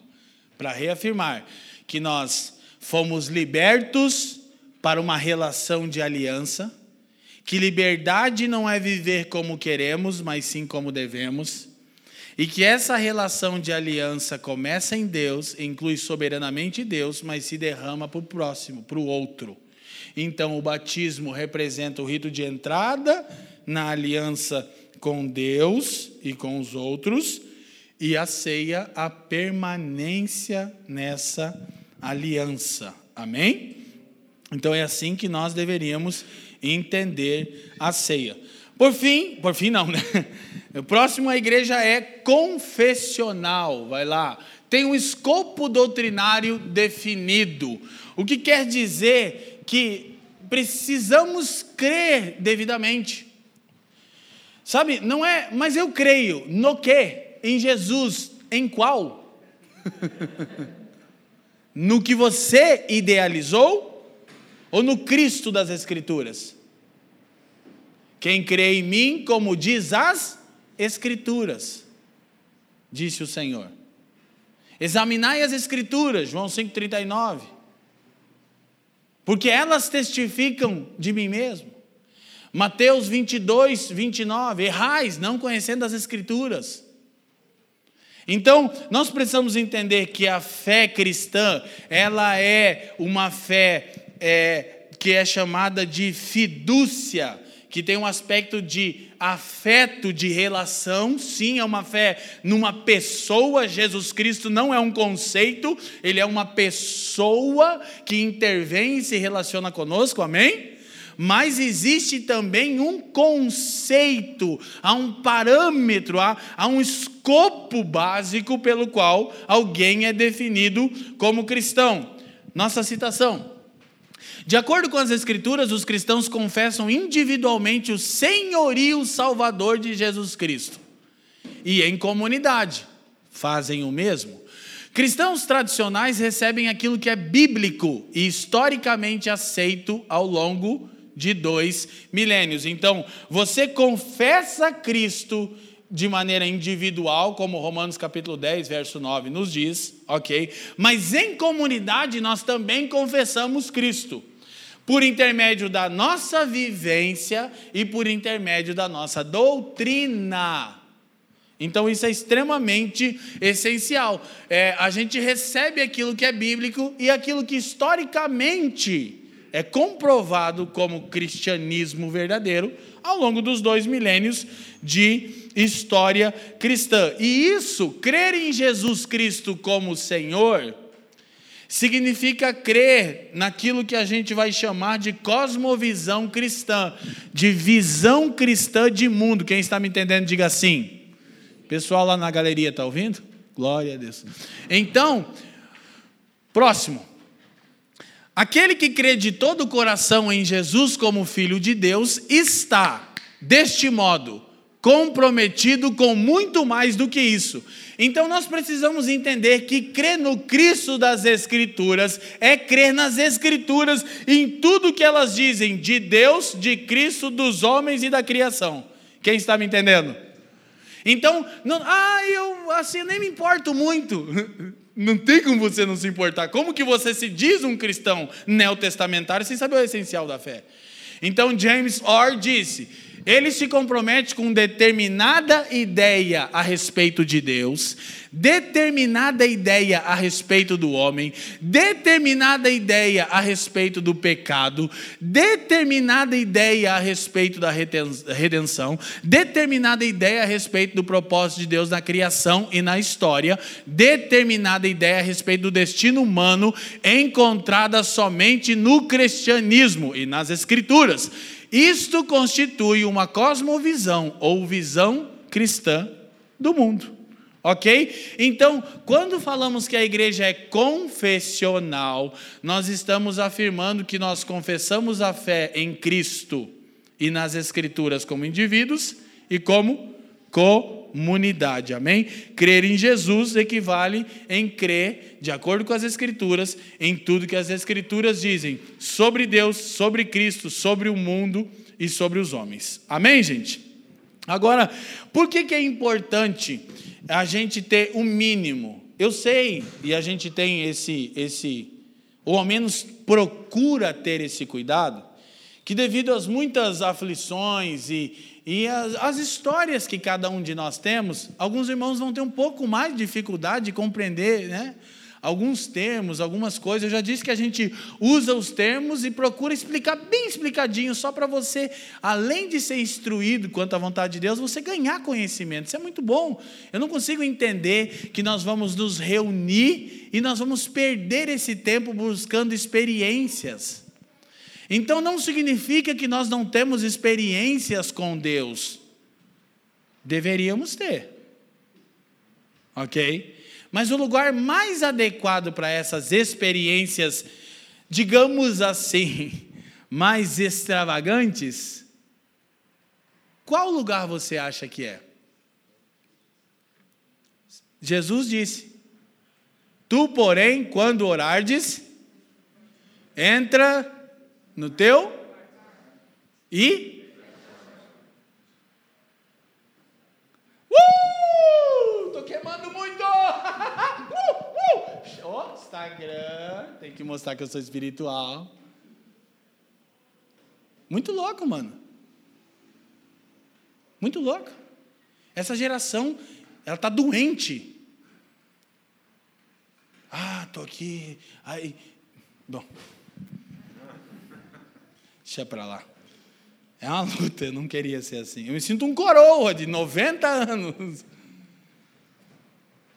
para reafirmar que nós fomos libertos para uma relação de aliança que liberdade não é viver como queremos, mas sim como devemos, e que essa relação de aliança começa em Deus, inclui soberanamente Deus, mas se derrama para o próximo, para o outro. Então, o batismo representa o rito de entrada na aliança com Deus e com os outros, e a ceia, a permanência nessa aliança, Amém? Então é assim que nós deveríamos entender a ceia. Por fim, por fim não, né? O próximo a igreja é confessional. Vai lá. Tem um escopo doutrinário definido. O que quer dizer que precisamos crer devidamente. Sabe, não é, mas eu creio no que? Em Jesus, em qual? no que você idealizou ou no Cristo das Escrituras? Quem crê em mim, como diz as Escrituras, disse o Senhor. Examinai as Escrituras, João 5,39, porque elas testificam de mim mesmo. Mateus 22, 29, errais, não conhecendo as Escrituras. Então, nós precisamos entender que a fé cristã, ela é uma fé é, que é chamada de fidúcia, que tem um aspecto de afeto, de relação, sim, é uma fé numa pessoa, Jesus Cristo não é um conceito, ele é uma pessoa que intervém e se relaciona conosco, amém? Mas existe também um conceito, há um parâmetro, há, há um escopo básico pelo qual alguém é definido como cristão. Nossa citação. De acordo com as Escrituras, os cristãos confessam individualmente o senhorio salvador de Jesus Cristo. E em comunidade, fazem o mesmo. Cristãos tradicionais recebem aquilo que é bíblico e historicamente aceito ao longo de dois milênios. Então, você confessa Cristo de maneira individual, como Romanos capítulo 10, verso 9 nos diz, ok? Mas em comunidade nós também confessamos Cristo por intermédio da nossa vivência e por intermédio da nossa doutrina. Então, isso é extremamente essencial. É, a gente recebe aquilo que é bíblico e aquilo que historicamente é comprovado como cristianismo verdadeiro ao longo dos dois milênios de história cristã. E isso, crer em Jesus Cristo como Senhor, significa crer naquilo que a gente vai chamar de cosmovisão cristã, de visão cristã de mundo. Quem está me entendendo, diga assim. Pessoal lá na galeria está ouvindo? Glória a Deus. Então, próximo. Aquele que crê de todo o coração em Jesus como Filho de Deus está, deste modo, comprometido com muito mais do que isso. Então nós precisamos entender que crer no Cristo das Escrituras é crer nas Escrituras em tudo que elas dizem de Deus, de Cristo, dos homens e da criação. Quem está me entendendo? Então, não, ah, eu assim nem me importo muito. Não tem como você não se importar. Como que você se diz um cristão neotestamentário sem saber o essencial da fé? Então James Orr disse: ele se compromete com determinada ideia a respeito de Deus, determinada ideia a respeito do homem, determinada ideia a respeito do pecado, determinada ideia a respeito da redenção, determinada ideia a respeito do propósito de Deus na criação e na história, determinada ideia a respeito do destino humano encontrada somente no cristianismo e nas escrituras. Isto constitui uma cosmovisão ou visão cristã do mundo. Ok? Então, quando falamos que a igreja é confessional, nós estamos afirmando que nós confessamos a fé em Cristo e nas Escrituras como indivíduos e como comunidade. Amém? Crer em Jesus equivale em crer, de acordo com as Escrituras, em tudo que as Escrituras dizem sobre Deus, sobre Cristo, sobre o mundo e sobre os homens. Amém, gente? Agora, por que, que é importante a gente ter o um mínimo? Eu sei, e a gente tem esse, esse, ou ao menos procura ter esse cuidado, que devido às muitas aflições e, e as, as, histórias que cada um de nós temos, alguns irmãos vão ter um pouco mais de dificuldade de compreender né, alguns termos, algumas coisas. Eu já disse que a gente usa os termos e procura explicar bem explicadinho, só para você, além de ser instruído quanto à vontade de Deus, você ganhar conhecimento. Isso é muito bom. Eu não consigo entender que nós vamos nos reunir e nós vamos perder esse tempo buscando experiências. Então não significa que nós não temos experiências com Deus. Deveríamos ter. Ok? Mas o lugar mais adequado para essas experiências, digamos assim, mais extravagantes, qual lugar você acha que é? Jesus disse: Tu, porém, quando orardes, entra no teu e queimando muito! uh, uh. Oh, Instagram, tem que mostrar que eu sou espiritual. Muito louco, mano. Muito louco. Essa geração, ela tá doente. Ah, tô aqui. Aí, bom. Deixa para lá. É uma luta, eu não queria ser assim. Eu me sinto um coroa de 90 anos.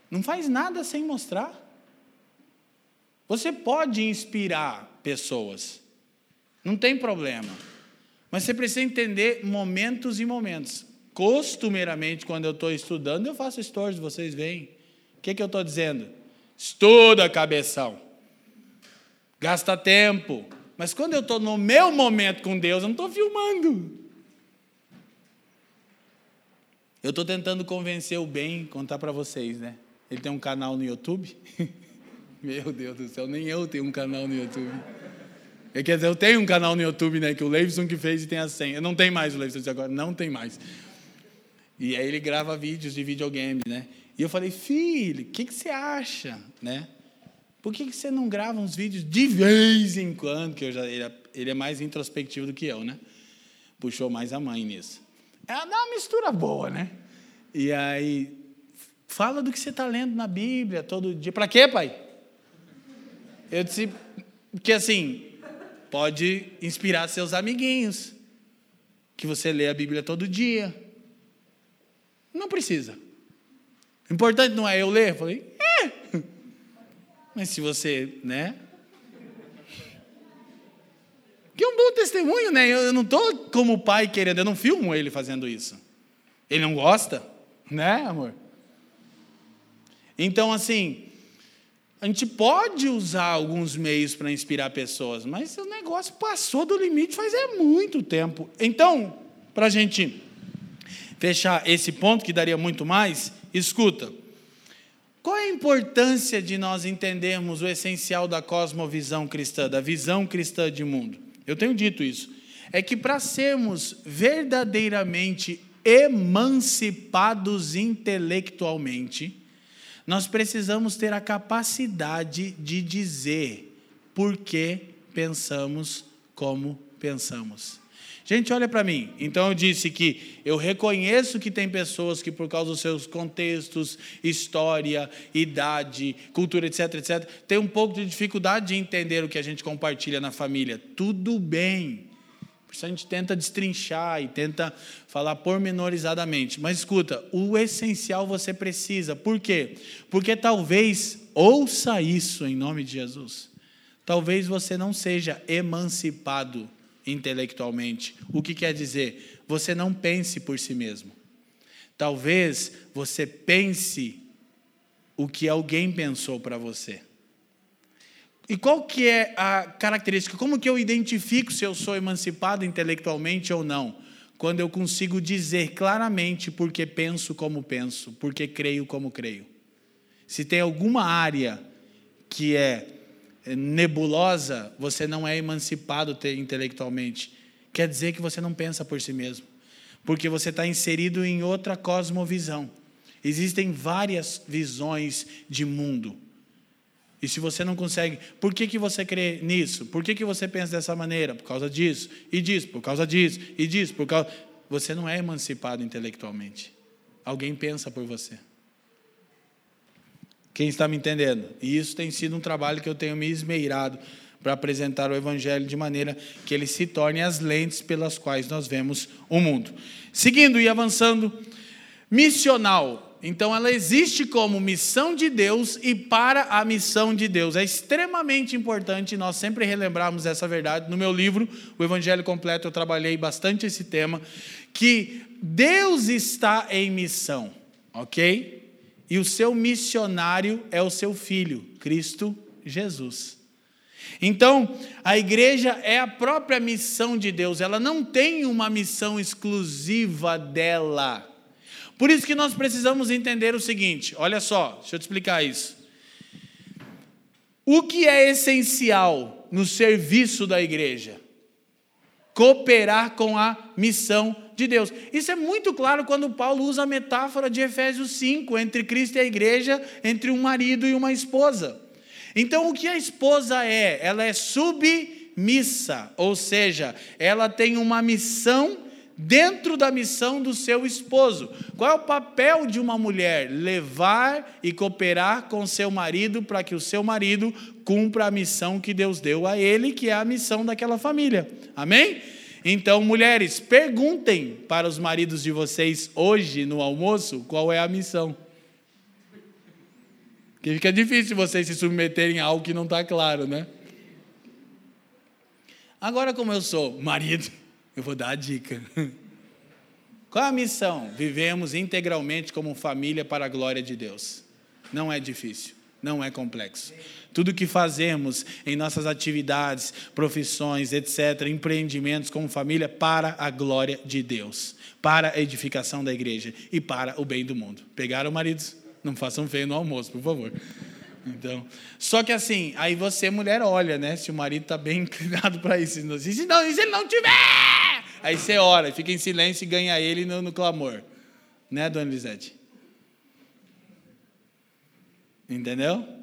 Não faz nada sem mostrar. Você pode inspirar pessoas, não tem problema. Mas você precisa entender momentos e momentos. Costumeiramente, quando eu estou estudando, eu faço stories, vocês veem. O que, que eu estou dizendo? Estuda, cabeção. Gasta tempo. Mas quando eu estou no meu momento com Deus, eu não estou filmando. Eu estou tentando convencer o bem, contar para vocês, né? Ele tem um canal no YouTube. Meu Deus do céu, nem eu tenho um canal no YouTube. É, quer dizer, eu tenho um canal no YouTube, né? Que o Leivson que fez e tem a senha. Eu não tenho mais o Leivson agora, não tem mais. E aí ele grava vídeos de videogame, né? E eu falei, filho, o que, que você acha, né? Por que, que você não grava uns vídeos de vez em quando? Que já, ele, é, ele é mais introspectivo do que eu, né? Puxou mais a mãe nisso. É uma mistura boa, né? E aí, Fala do que você está lendo na Bíblia todo dia. Para quê, pai? Eu disse, que assim, pode inspirar seus amiguinhos, que você lê a Bíblia todo dia. Não precisa. O importante não é eu ler. Eu falei. Mas se você, né? Que é um bom testemunho, né? Eu não estou como pai querendo, eu não filmo ele fazendo isso. Ele não gosta, né, amor? Então, assim, a gente pode usar alguns meios para inspirar pessoas, mas o negócio passou do limite faz é muito tempo. Então, para a gente fechar esse ponto, que daria muito mais, escuta. Qual é a importância de nós entendermos o essencial da cosmovisão cristã, da visão cristã de mundo? Eu tenho dito isso. É que para sermos verdadeiramente emancipados intelectualmente, nós precisamos ter a capacidade de dizer por que pensamos como pensamos. Gente, olha para mim. Então eu disse que eu reconheço que tem pessoas que, por causa dos seus contextos, história, idade, cultura, etc., etc., tem um pouco de dificuldade de entender o que a gente compartilha na família. Tudo bem. Por isso a gente tenta destrinchar e tenta falar pormenorizadamente. Mas escuta, o essencial você precisa. Por quê? Porque talvez, ouça isso em nome de Jesus. Talvez você não seja emancipado intelectualmente. O que quer dizer? Você não pense por si mesmo. Talvez você pense o que alguém pensou para você. E qual que é a característica? Como que eu identifico se eu sou emancipado intelectualmente ou não? Quando eu consigo dizer claramente porque penso como penso, porque creio como creio. Se tem alguma área que é nebulosa, você não é emancipado intelectualmente. Quer dizer que você não pensa por si mesmo, porque você está inserido em outra cosmovisão. Existem várias visões de mundo. E se você não consegue, por que, que você crê nisso? Por que, que você pensa dessa maneira? Por causa disso, e disso, por causa disso, e disso, por causa. Você não é emancipado intelectualmente. Alguém pensa por você. Quem está me entendendo? E isso tem sido um trabalho que eu tenho me esmeirado para apresentar o Evangelho de maneira que ele se torne as lentes pelas quais nós vemos o mundo. Seguindo e avançando, missional. Então, ela existe como missão de Deus e para a missão de Deus. É extremamente importante nós sempre relembrarmos essa verdade. No meu livro, O Evangelho Completo, eu trabalhei bastante esse tema, que Deus está em missão, ok? E o seu missionário é o seu filho, Cristo Jesus. Então, a igreja é a própria missão de Deus, ela não tem uma missão exclusiva dela. Por isso que nós precisamos entender o seguinte: olha só, deixa eu te explicar isso. O que é essencial no serviço da igreja? Cooperar com a missão de Deus. Isso é muito claro quando Paulo usa a metáfora de Efésios 5, entre Cristo e a igreja, entre um marido e uma esposa. Então, o que a esposa é? Ela é submissa, ou seja, ela tem uma missão dentro da missão do seu esposo. Qual é o papel de uma mulher? Levar e cooperar com seu marido para que o seu marido cumpra a missão que Deus deu a ele, que é a missão daquela família. Amém? Então, mulheres, perguntem para os maridos de vocês hoje no almoço qual é a missão. Porque fica difícil vocês se submeterem a algo que não está claro, né? Agora, como eu sou marido, eu vou dar a dica. Qual a missão? Vivemos integralmente como família para a glória de Deus. Não é difícil, não é complexo. Tudo que fazemos em nossas atividades, profissões, etc., empreendimentos como família, para a glória de Deus, para a edificação da igreja e para o bem do mundo. Pegaram, maridos? Não façam feio no almoço, por favor. Então, só que assim, aí você, mulher, olha, né? Se o marido está bem inclinado para isso. E se, não, e se ele não tiver? Aí você ora, fica em silêncio e ganha ele no, no clamor. Né, dona Elisete? Entendeu?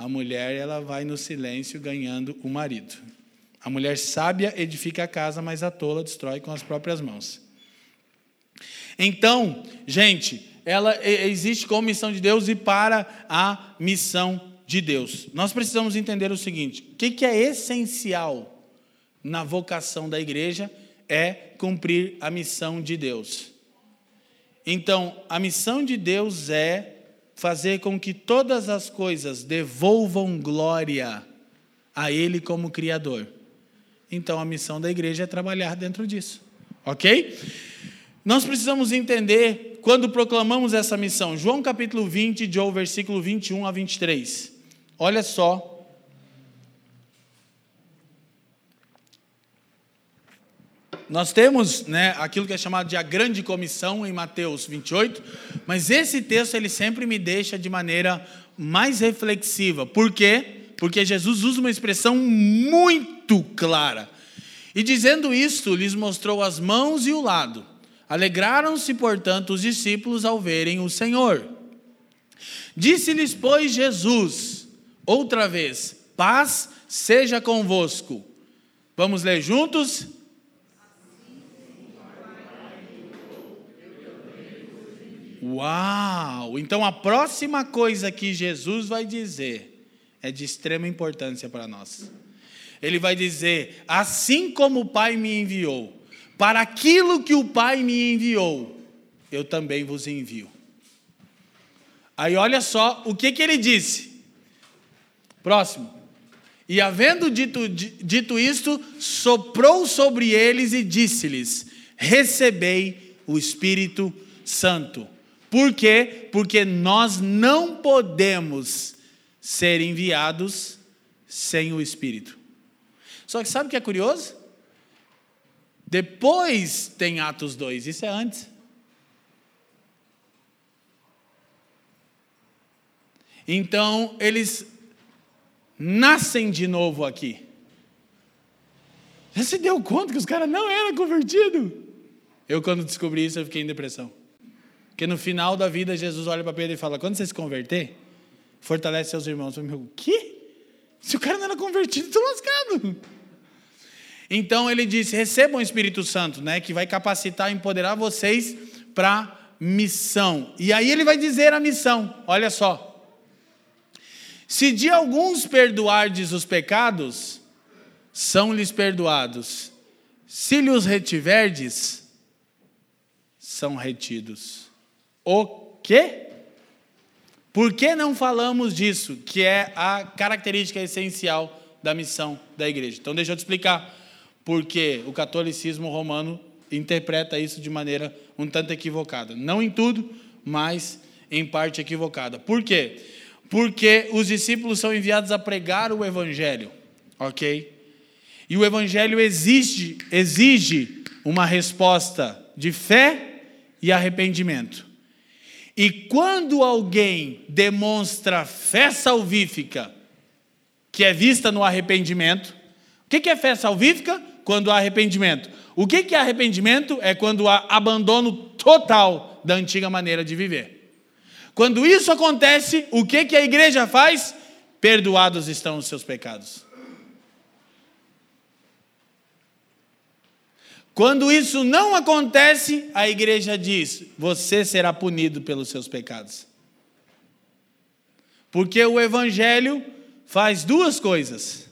A mulher, ela vai no silêncio ganhando o marido. A mulher sábia edifica a casa, mas a tola destrói com as próprias mãos. Então, gente, ela existe como missão de Deus e para a missão de Deus. Nós precisamos entender o seguinte: o que é essencial na vocação da igreja é cumprir a missão de Deus. Então, a missão de Deus é fazer com que todas as coisas devolvam glória a Ele como Criador. Então, a missão da igreja é trabalhar dentro disso, ok? Nós precisamos entender quando proclamamos essa missão. João capítulo 20, de versículo 21 a 23. Olha só. Nós temos né, aquilo que é chamado de a grande comissão em Mateus 28, mas esse texto ele sempre me deixa de maneira mais reflexiva. Por quê? Porque Jesus usa uma expressão muito clara. E dizendo isto, lhes mostrou as mãos e o lado. Alegraram-se, portanto, os discípulos ao verem o Senhor. Disse-lhes, pois, Jesus, outra vez: paz seja convosco. Vamos ler juntos? Uau! Então a próxima coisa que Jesus vai dizer é de extrema importância para nós. Ele vai dizer: assim como o Pai me enviou, para aquilo que o Pai me enviou, eu também vos envio. Aí olha só o que, que ele disse. Próximo. E havendo dito, dito isto, soprou sobre eles e disse-lhes: Recebei o Espírito Santo. Por quê? Porque nós não podemos ser enviados sem o Espírito. Só que sabe o que é curioso? Depois tem Atos 2, isso é antes. Então, eles nascem de novo aqui. Já se deu conta que os caras não eram convertidos? Eu, quando descobri isso, eu fiquei em depressão. Porque no final da vida, Jesus olha para Pedro e fala: quando você se converter, fortalece seus irmãos. Eu o quê? Se o cara não era convertido, estou lascado. Então ele disse: recebam o Espírito Santo, né, que vai capacitar e empoderar vocês para missão. E aí ele vai dizer a missão. Olha só. Se de alguns perdoardes os pecados, são-lhes perdoados. Se lhes retiverdes, são retidos. O quê? Por que não falamos disso, que é a característica essencial da missão da igreja? Então, deixa eu te explicar. Porque o catolicismo romano interpreta isso de maneira um tanto equivocada. Não em tudo, mas em parte equivocada. Por quê? Porque os discípulos são enviados a pregar o evangelho, ok? E o evangelho exige, exige uma resposta de fé e arrependimento. E quando alguém demonstra fé salvífica, que é vista no arrependimento, o que é fé salvífica? Quando há arrependimento. O que é arrependimento? É quando há abandono total da antiga maneira de viver. Quando isso acontece, o que, a igreja faz? Perdoados estão os seus pecados. Quando isso não acontece, a igreja diz: você será punido pelos seus pecados. Porque o evangelho faz duas coisas: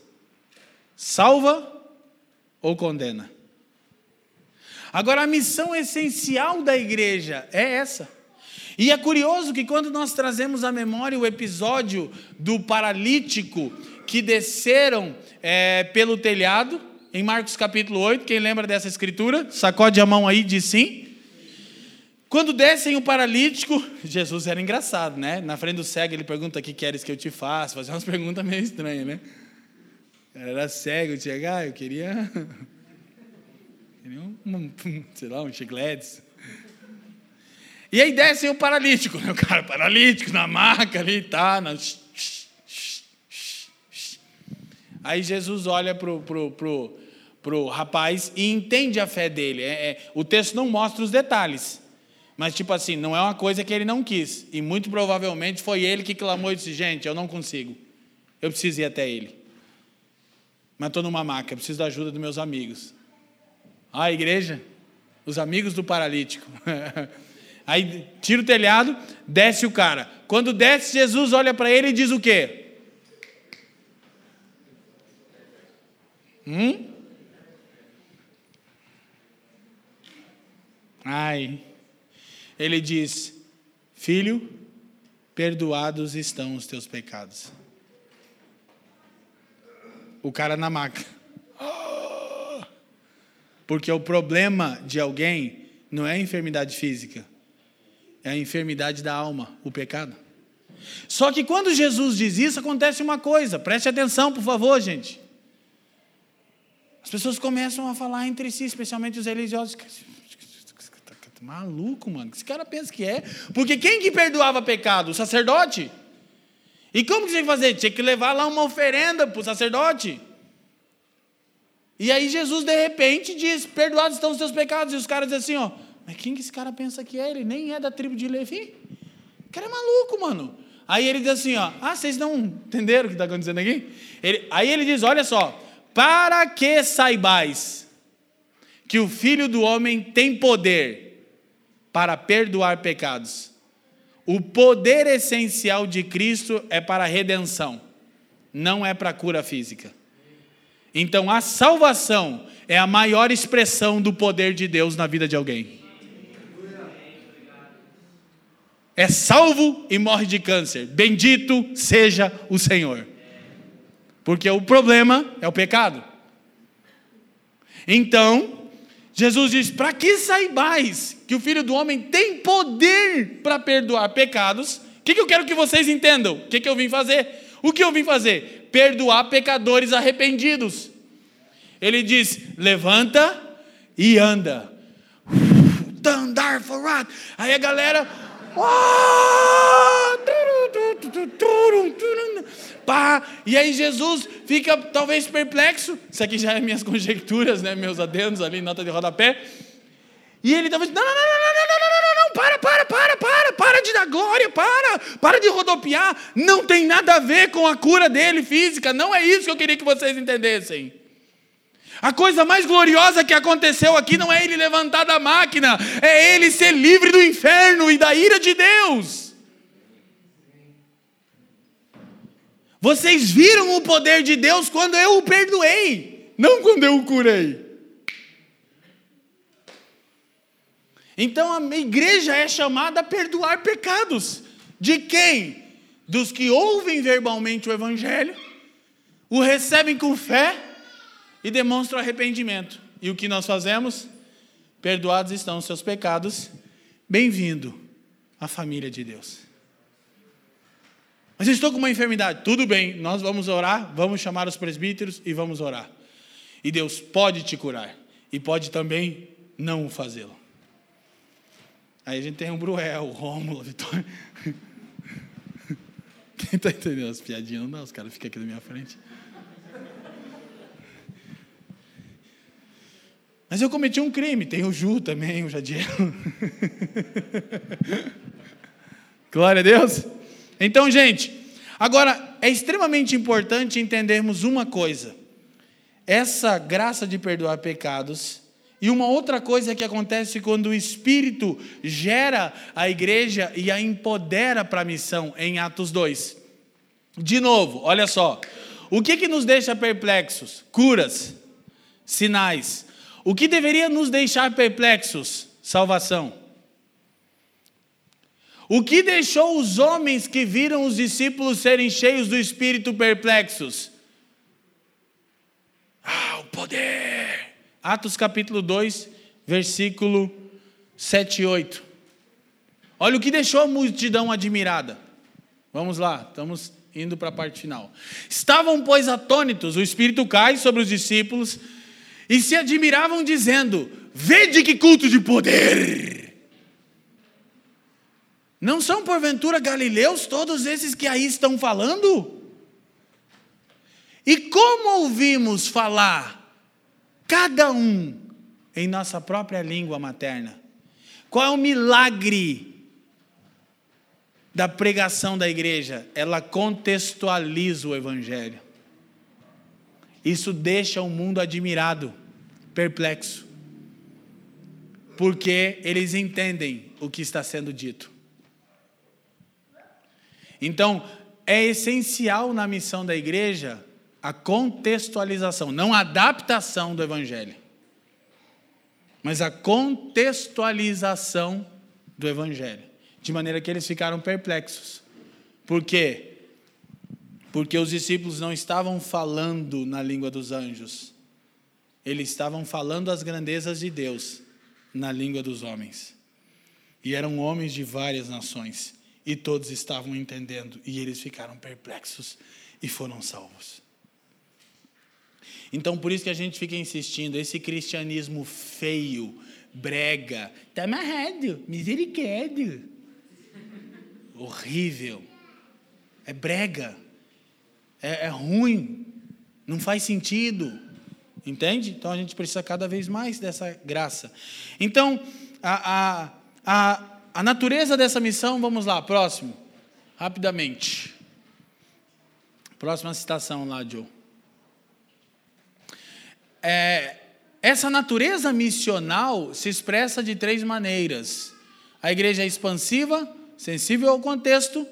salva ou condena. Agora, a missão essencial da igreja é essa. E é curioso que quando nós trazemos à memória o episódio do paralítico que desceram é, pelo telhado, em Marcos capítulo 8, quem lembra dessa escritura? Sacode a mão aí, diz sim. Quando descem o paralítico, Jesus era engraçado, né? Na frente do cego, ele pergunta: O que queres que eu te faça? Fazer umas perguntas meio estranhas, né? Era cego, chegar, ah, eu queria. queria um, sei lá, um chiclete. E aí descem o paralítico, né? O cara paralítico na maca ali, tá. Na... Aí Jesus olha pro, pro, pro, pro rapaz e entende a fé dele. É, é, o texto não mostra os detalhes. Mas, tipo assim, não é uma coisa que ele não quis. E muito provavelmente foi ele que clamou e disse: Gente, eu não consigo. Eu preciso ir até ele. Mas estou numa maca, preciso da ajuda dos meus amigos. Ah, igreja, os amigos do paralítico. Aí tira o telhado, desce o cara. Quando desce, Jesus olha para ele e diz o quê? Hum? Ai. Ele diz: Filho, perdoados estão os teus pecados. O cara na maca. Porque o problema de alguém não é a enfermidade física, é a enfermidade da alma, o pecado. Só que quando Jesus diz isso, acontece uma coisa, preste atenção, por favor, gente. As pessoas começam a falar entre si, especialmente os religiosos. Maluco, mano. Esse cara pensa que é. Porque quem que perdoava pecado? O sacerdote. E como que tinha que fazer? Tinha que levar lá uma oferenda para o sacerdote. E aí Jesus, de repente, diz: Perdoados estão os teus pecados. E os caras dizem assim: ó, Mas quem que esse cara pensa que é? Ele nem é da tribo de Levi. O cara é maluco, mano. Aí ele diz assim: ó, Ah, vocês não entenderam o que está acontecendo aqui? Ele, aí ele diz: Olha só para que saibais que o Filho do Homem tem poder para perdoar pecados. O poder essencial de Cristo é para a redenção, não é para a cura física. Então a salvação é a maior expressão do poder de Deus na vida de alguém. É salvo e morre de câncer. Bendito seja o Senhor. Porque o problema é o pecado. Então, Jesus diz: para que saibais que o Filho do Homem tem poder para perdoar pecados, o que, que, eu quero que vocês entendam? O que, que eu vim fazer? O que eu vim fazer? Perdoar pecadores arrependidos. Ele diz: levanta e anda. Andar forward. Aí a galera. Pá, e aí Jesus fica talvez perplexo. Isso aqui já é minhas conjecturas, né? Meus adendos ali, nota de rodapé. E ele talvez, não, não, não, não, não, não, não, não, não, para, para, para, para, para de dar glória, para, para de rodopiar. Não tem nada a ver com a cura dele física. Não é isso que eu queria que vocês entendessem. A coisa mais gloriosa que aconteceu aqui não é ele levantar da máquina, é ele ser livre do inferno e da ira de Deus. Vocês viram o poder de Deus quando eu o perdoei, não quando eu o curei. Então a igreja é chamada a perdoar pecados. De quem? Dos que ouvem verbalmente o Evangelho, o recebem com fé e demonstram arrependimento. E o que nós fazemos? Perdoados estão os seus pecados, bem-vindo à família de Deus. Mas eu estou com uma enfermidade. Tudo bem, nós vamos orar, vamos chamar os presbíteros e vamos orar. E Deus pode te curar e pode também não fazê-lo. Aí a gente tem o Bruel, o Rômulo, a Vitória. Quem está entendendo as piadinhas? Não os caras ficam aqui na minha frente. Mas eu cometi um crime, tem o Ju também, o Jadiel. Glória a Deus. Então, gente, agora é extremamente importante entendermos uma coisa. Essa graça de perdoar pecados e uma outra coisa que acontece quando o Espírito gera a igreja e a empodera para a missão, em Atos 2. De novo, olha só. O que, que nos deixa perplexos? Curas, sinais. O que deveria nos deixar perplexos? Salvação. O que deixou os homens que viram os discípulos serem cheios do Espírito perplexos? Ah, o poder. Atos capítulo 2, versículo 7 e 8. Olha o que deixou a multidão admirada. Vamos lá, estamos indo para a parte final. Estavam, pois, atônitos, o Espírito cai sobre os discípulos e se admiravam, dizendo: Vede que culto de poder! Não são porventura galileus todos esses que aí estão falando? E como ouvimos falar cada um em nossa própria língua materna. Qual é o milagre da pregação da igreja? Ela contextualiza o evangelho. Isso deixa o mundo admirado, perplexo, porque eles entendem o que está sendo dito. Então, é essencial na missão da igreja a contextualização, não a adaptação do Evangelho, mas a contextualização do Evangelho, de maneira que eles ficaram perplexos. Por quê? Porque os discípulos não estavam falando na língua dos anjos, eles estavam falando as grandezas de Deus na língua dos homens. E eram homens de várias nações, e todos estavam entendendo, e eles ficaram perplexos e foram salvos. Então, por isso que a gente fica insistindo, esse cristianismo feio, brega, tá amarrado, misericórdia. Horrível. É brega. É, é ruim. Não faz sentido. Entende? Então a gente precisa cada vez mais dessa graça. Então, a, a, a, a natureza dessa missão, vamos lá, próximo. Rapidamente. Próxima citação lá, Joe. É, essa natureza missional se expressa de três maneiras: a igreja é expansiva, sensível ao contexto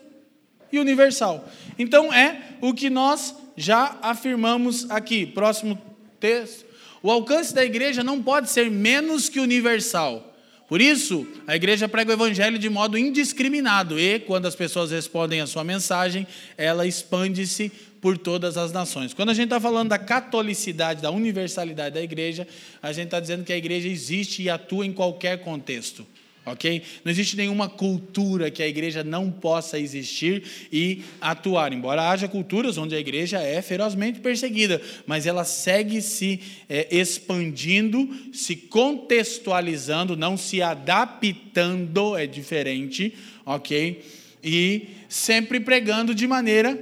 e universal. Então é o que nós já afirmamos aqui. Próximo texto. O alcance da igreja não pode ser menos que universal. Por isso, a igreja prega o evangelho de modo indiscriminado e, quando as pessoas respondem à sua mensagem, ela expande-se por todas as nações. Quando a gente está falando da catolicidade, da universalidade da igreja, a gente está dizendo que a igreja existe e atua em qualquer contexto. Ok? Não existe nenhuma cultura que a igreja não possa existir e atuar. Embora haja culturas onde a igreja é ferozmente perseguida, mas ela segue se é, expandindo, se contextualizando, não se adaptando, é diferente, ok? E sempre pregando de maneira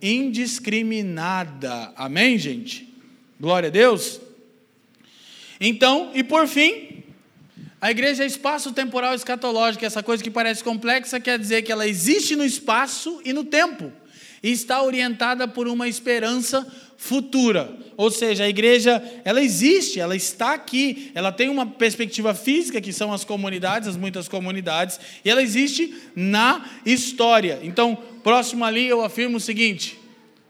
indiscriminada. Amém, gente? Glória a Deus. Então, e por fim, a igreja é espaço temporal escatológico, essa coisa que parece complexa quer dizer que ela existe no espaço e no tempo, e está orientada por uma esperança futura. Ou seja, a igreja, ela existe, ela está aqui, ela tem uma perspectiva física, que são as comunidades, as muitas comunidades, e ela existe na história. Então, próximo ali eu afirmo o seguinte: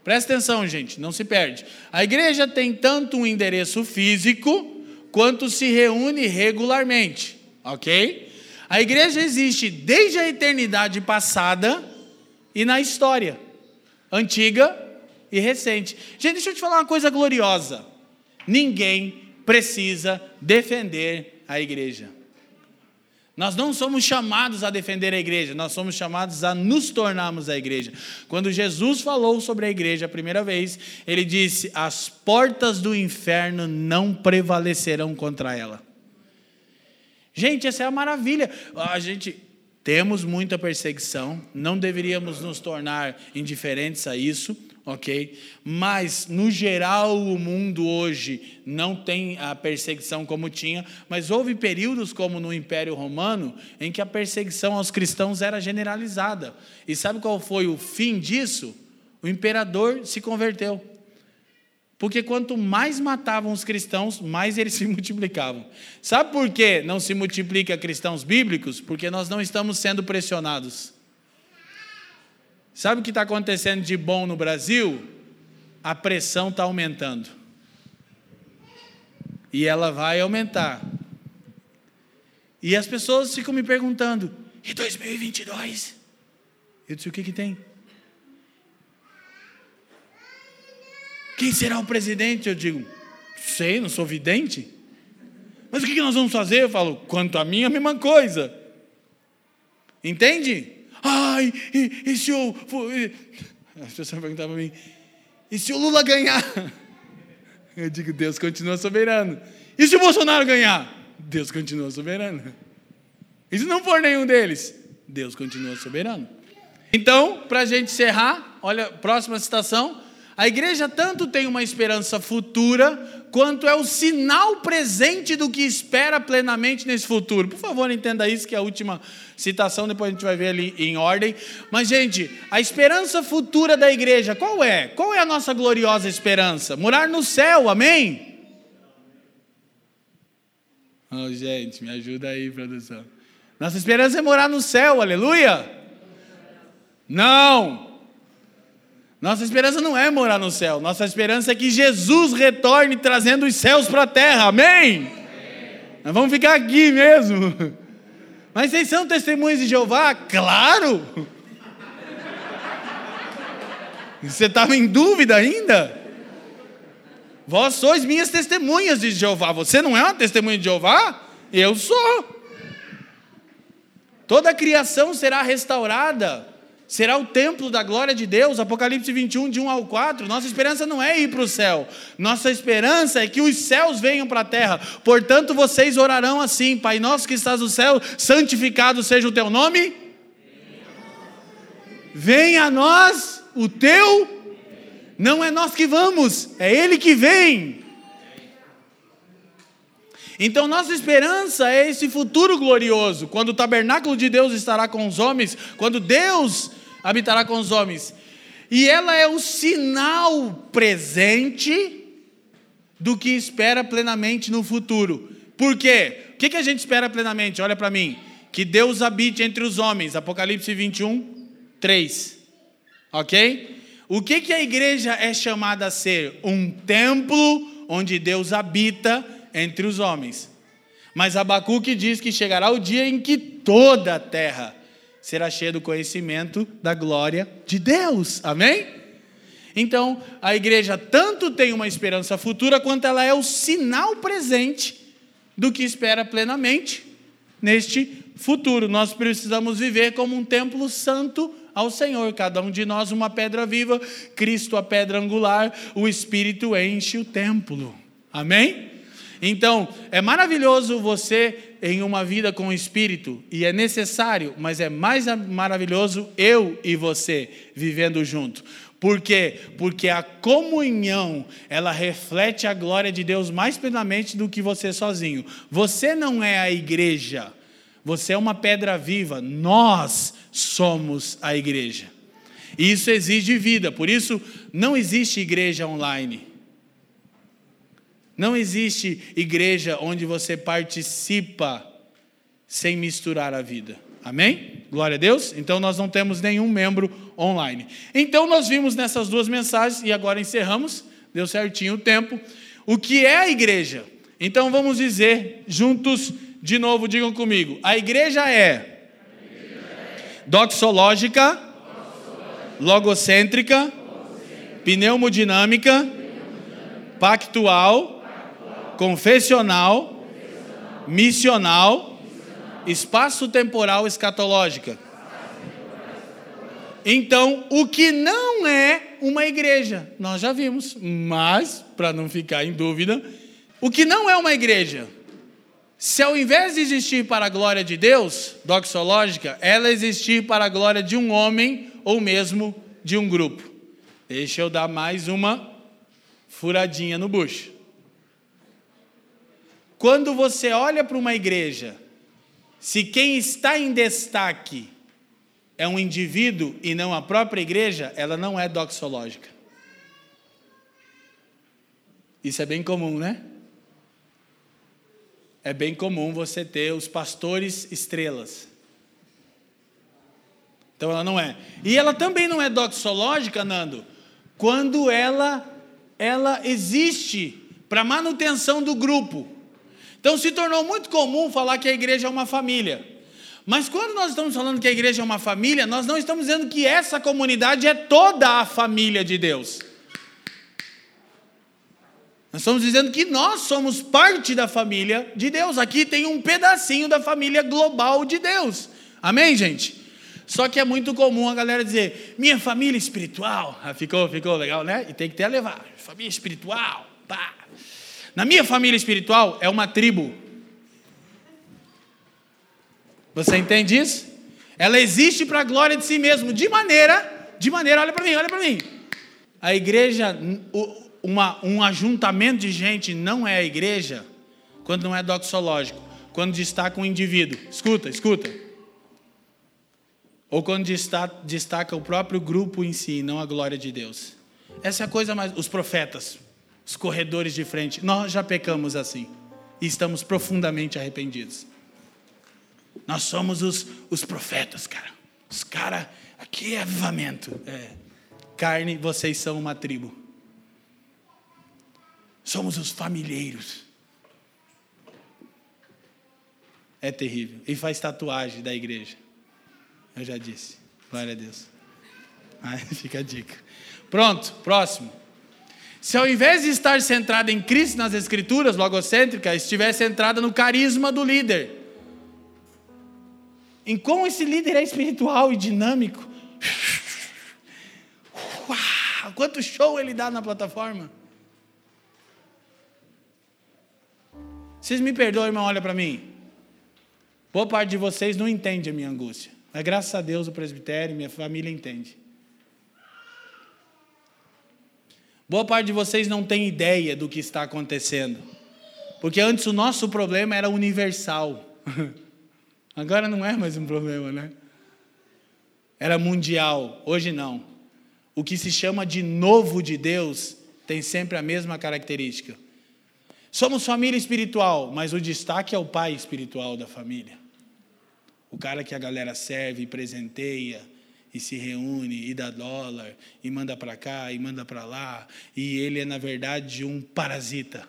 Presta atenção, gente, não se perde. A igreja tem tanto um endereço físico quanto se reúne regularmente, ok? A igreja existe desde a eternidade passada e na história, antiga e recente. Gente, deixa eu te falar uma coisa gloriosa. Ninguém precisa defender a igreja. Nós não somos chamados a defender a igreja, nós somos chamados a nos tornarmos a igreja. Quando Jesus falou sobre a igreja a primeira vez, ele disse: As portas do inferno não prevalecerão contra ela. Gente, essa é a maravilha. A gente temos muita perseguição, não deveríamos nos tornar indiferentes a isso ok? Mas, no geral, o mundo hoje não tem a perseguição como tinha, mas houve períodos, como no Império Romano, em que a perseguição aos cristãos era generalizada. E sabe qual foi o fim disso? O imperador se converteu. Porque quanto mais matavam os cristãos, mais eles se multiplicavam. Sabe por que não se multiplica cristãos bíblicos? Porque nós não estamos sendo pressionados. Sabe o que está acontecendo de bom no Brasil? A pressão está aumentando. E ela vai aumentar. E as pessoas ficam me perguntando: e 2022? Eu disse: o que, que tem? Quem será o presidente? Eu digo: sei, não sou vidente. Mas o que, nós vamos fazer? Eu falo: quanto a mim, a mesma coisa. Entende? Ai, e, e se o. As pessoas perguntavam para mim: e se o Lula ganhar? Eu digo: Deus continua soberano. E se o Bolsonaro ganhar? Deus continua soberano. E se não for nenhum deles? Deus continua soberano. Então, para a gente encerrar, olha, próxima citação. A igreja tanto tem uma esperança futura, quanto é o sinal presente do que espera plenamente nesse futuro. Por favor, entenda isso, que é a última citação, depois a gente vai ver ali em ordem. Mas, gente, a esperança futura da igreja, qual é? Qual é a nossa gloriosa esperança? Morar no céu, amém? Oh, gente, me ajuda aí, produção. Nossa esperança é morar no céu, aleluia? Não! Nossa esperança não é morar no céu, nossa esperança é que Jesus retorne trazendo os céus para a terra, amém? amém? Nós vamos ficar aqui mesmo. Mas vocês são testemunhas de Jeová? Claro! Você estava em dúvida ainda? Vós sois minhas testemunhas de Jeová. Você não é uma testemunha de Jeová? Eu sou. Toda a criação será restaurada será o templo da glória de Deus, Apocalipse 21, de 1 ao 4. Nossa esperança não é ir para o céu, nossa esperança é que os céus venham para a terra. Portanto, vocês orarão assim: Pai nosso que estás no céu, santificado seja o teu nome. Venha a nós o teu. Não é nós que vamos, é Ele que vem. Então, nossa esperança é esse futuro glorioso, quando o tabernáculo de Deus estará com os homens, quando Deus habitará com os homens. E ela é o sinal presente do que espera plenamente no futuro. Por quê? O que a gente espera plenamente? Olha para mim. Que Deus habite entre os homens. Apocalipse 21, 3. Ok? O que, a igreja é chamada a ser? Um templo onde Deus habita entre os homens. Mas Abacuque diz que chegará o dia em que toda a terra será cheia do conhecimento da glória de Deus. Amém? Então, a igreja tanto tem uma esperança futura, quanto ela é o sinal presente do que espera plenamente neste futuro. Nós precisamos viver como um templo santo ao Senhor, cada um de nós uma pedra viva, Cristo a pedra angular, o Espírito enche o templo. Amém? Então, é maravilhoso você em uma vida com o Espírito, e é necessário, mas é mais maravilhoso eu e você vivendo junto. Por quê? Porque a comunhão, ela reflete a glória de Deus mais plenamente do que você sozinho. Você não é a igreja, você é uma pedra viva, nós somos a igreja. E isso exige vida, por isso não existe igreja online. Não existe igreja onde você participa sem misturar a vida. Amém? Glória a Deus. Então nós não temos nenhum membro online. Então nós vimos nessas duas mensagens e agora encerramos. Deu certinho o tempo. O que é a igreja? Então vamos dizer juntos de novo, digam comigo. A igreja é doxológica, logocêntrica, pneumodinâmica, pactual, confessional, missional, espaço-temporal escatológica. Então, o que não é uma igreja, nós já vimos, mas, para não ficar em dúvida, o que não é uma igreja, se ao invés de existir para a glória de Deus, doxológica, ela existir para a glória de um homem ou mesmo de um grupo. Deixa eu dar mais uma furadinha no bucho. Quando você olha para uma igreja, se quem está em destaque é um indivíduo e não a própria igreja, ela não é doxológica. Isso é bem comum, né? é bem comum você ter os pastores estrelas. Então ela não é. E ela também não é doxológica, Nando, quando ela ela existe para manutenção do grupo. Então se tornou muito comum falar que a igreja é uma família. Mas quando nós estamos falando que a igreja é uma família, nós não estamos dizendo que essa comunidade é toda a família de Deus. Nós estamos dizendo que nós somos parte da família de Deus. Aqui tem um pedacinho da família global de Deus. Amém, gente? Só que é muito comum a galera dizer, minha família espiritual. Ah, ficou, ficou legal, né? E tem que ter a levar. Família espiritual. Pá. Na minha família espiritual é uma tribo. Você entende isso? Ela existe para a glória de si mesmo, de maneira, de maneira, olha para mim, olha para mim. A igreja, uma, um ajuntamento de gente não é a igreja quando não é doxológico, quando destaca um indivíduo. Escuta, escuta. Ou quando destaca, destaca o próprio grupo em si, não a glória de Deus. Essa é a coisa mais. Os profetas, os corredores de frente, nós já pecamos assim. E estamos profundamente arrependidos. Nós somos os, os profetas, cara. Os caras, aqui é avivamento. É. Carne, vocês são uma tribo. Somos os familheiros. É terrível. E faz tatuagem da igreja. Eu já disse. Glória a Deus. Aí fica a dica. Pronto, próximo. Se ao invés de estar centrada em Cristo nas Escrituras, logocêntrica, estivesse centrada no carisma do líder, em como esse líder é espiritual e dinâmico, Uau, quanto show ele dá na plataforma! Vocês me perdoam, irmão, olha para mim. Boa parte de vocês não entende a minha angústia. Mas graças a Deus o presbitério, minha família entende. Boa parte de vocês não tem ideia do que está acontecendo. Porque antes o nosso problema era universal. Agora não é mais um problema, né? Era mundial. Hoje não. O que se chama de novo de Deus tem sempre a mesma característica Somos família espiritual, mas o destaque é o pai espiritual da família. O cara que a galera serve presenteia e se reúne e dá dólar e manda para cá e manda para lá, e ele é na verdade um parasita.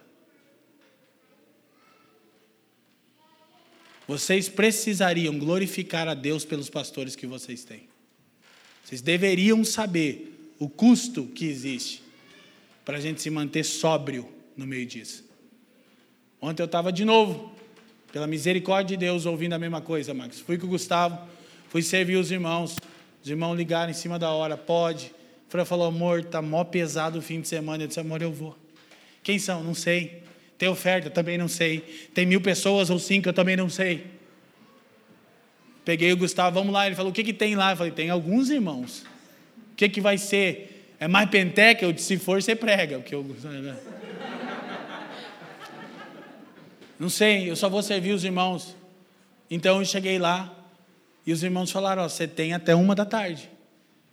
Vocês precisariam glorificar a Deus pelos pastores que vocês têm. Vocês deveriam saber o custo que existe para a gente se manter sóbrio no meio disso. Ontem eu estava de novo, pela misericórdia de Deus, ouvindo a mesma coisa, Max. Fui com o Gustavo, fui servir os irmãos. Os irmãos ligaram em cima da hora, pode. O Fran falou, amor, tá mó pesado o fim de semana. Eu disse, amor, eu vou. Quem são? Não sei. Tem oferta? Também não sei. Tem mil pessoas ou cinco? Eu também não sei. Peguei o Gustavo, vamos lá. Ele falou, o que, que tem lá? Eu falei, tem alguns irmãos. O que, que vai ser? É mais penteca? Eu disse, se for, você prega. Porque eu... Não sei, eu só vou servir os irmãos. Então eu cheguei lá e os irmãos falaram: você tem até uma da tarde.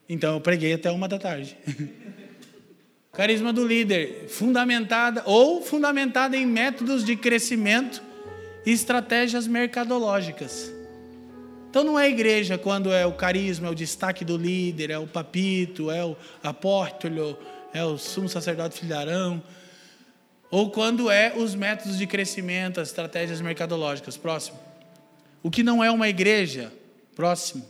Então eu preguei até uma da tarde. Carisma do líder, fundamentada ou fundamentada em métodos de crescimento e estratégias mercadológicas. Então não é igreja quando é o carisma, é o destaque do líder, é o papito, é o apóstolo, é o sumo sacerdote filharão, ou quando é os métodos de crescimento, as estratégias mercadológicas. Próximo. O que não é uma igreja? Próximo.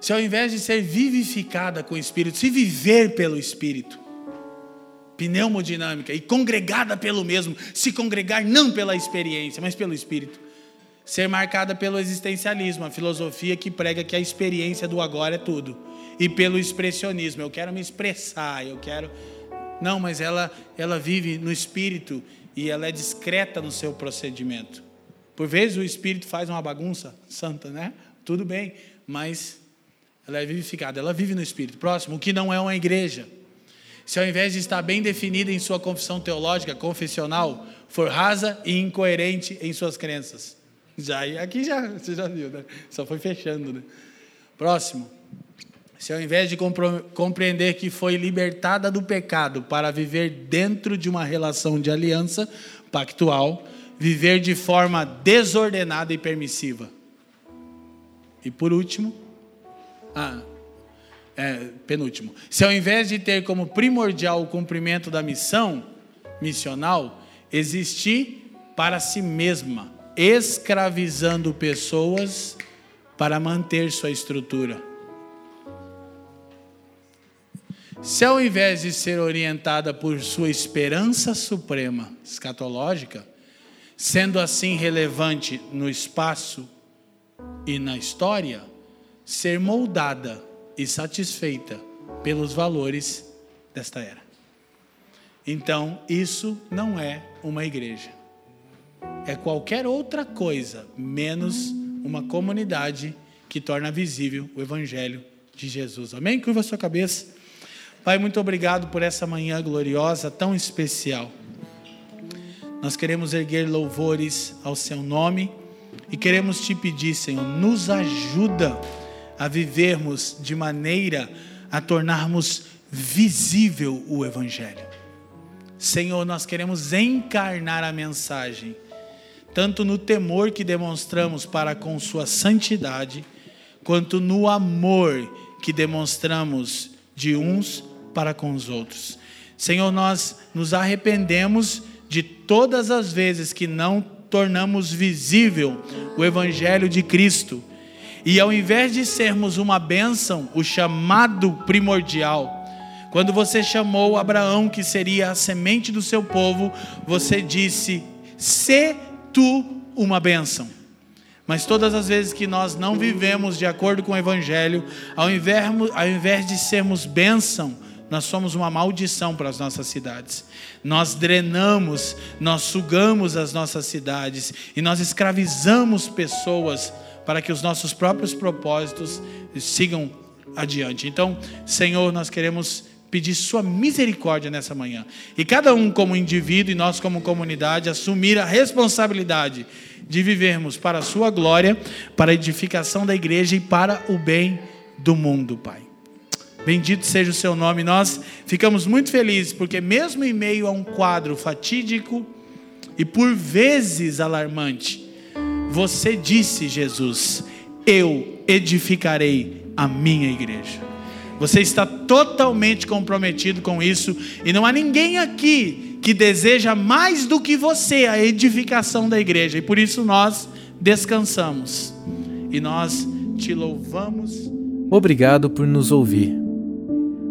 Se ao invés de ser vivificada com o Espírito, se viver pelo Espírito, pneumodinâmica, e congregada pelo mesmo, se congregar não pela experiência, mas pelo Espírito. Ser marcada pelo existencialismo, a filosofia que prega que a experiência do agora é tudo. E pelo expressionismo, eu quero me expressar, eu quero. Não, mas ela, ela vive no espírito e ela é discreta no seu procedimento. Por vezes o espírito faz uma bagunça santa, né? Tudo bem, mas ela é vivificada, ela vive no espírito. Próximo, o que não é uma igreja. Se ao invés de estar bem definida em sua confissão teológica, confessional, for rasa e incoerente em suas crenças. Já, aqui já, você já viu, né? Só foi fechando, né? Próximo. Se ao invés de compreender que foi libertada do pecado para viver dentro de uma relação de aliança pactual, viver de forma desordenada e permissiva. E por último, ah, é, penúltimo. Se ao invés de ter como primordial o cumprimento da missão missional, existir para si mesma, escravizando pessoas para manter sua estrutura. Se ao invés de ser orientada por sua esperança suprema, escatológica, sendo assim relevante no espaço e na história, ser moldada e satisfeita pelos valores desta era. Então, isso não é uma igreja. É qualquer outra coisa, menos uma comunidade que torna visível o Evangelho de Jesus. Amém? Curva a sua cabeça. Pai, muito obrigado por essa manhã gloriosa, tão especial. Nós queremos erguer louvores ao Seu nome e queremos te pedir, Senhor, nos ajuda a vivermos de maneira a tornarmos visível o Evangelho. Senhor, nós queremos encarnar a mensagem, tanto no temor que demonstramos para com Sua santidade, quanto no amor que demonstramos de uns para com os outros. Senhor, nós nos arrependemos de todas as vezes que não tornamos visível o Evangelho de Cristo e ao invés de sermos uma bênção, o chamado primordial, quando você chamou Abraão, que seria a semente do seu povo, você disse: Se tu uma bênção. Mas todas as vezes que nós não vivemos de acordo com o Evangelho, ao invés, ao invés de sermos bênção, nós somos uma maldição para as nossas cidades. Nós drenamos, nós sugamos as nossas cidades e nós escravizamos pessoas para que os nossos próprios propósitos sigam adiante. Então, Senhor, nós queremos pedir Sua misericórdia nessa manhã. E cada um, como indivíduo e nós, como comunidade, assumir a responsabilidade de vivermos para a Sua glória, para a edificação da igreja e para o bem do mundo, Pai. Bendito seja o Seu nome. Nós ficamos muito felizes, porque, mesmo em meio a um quadro fatídico e por vezes alarmante, você disse, Jesus, eu edificarei a minha igreja. Você está totalmente comprometido com isso e não há ninguém aqui que deseja mais do que você a edificação da igreja. E por isso nós descansamos e nós te louvamos. Obrigado por nos ouvir.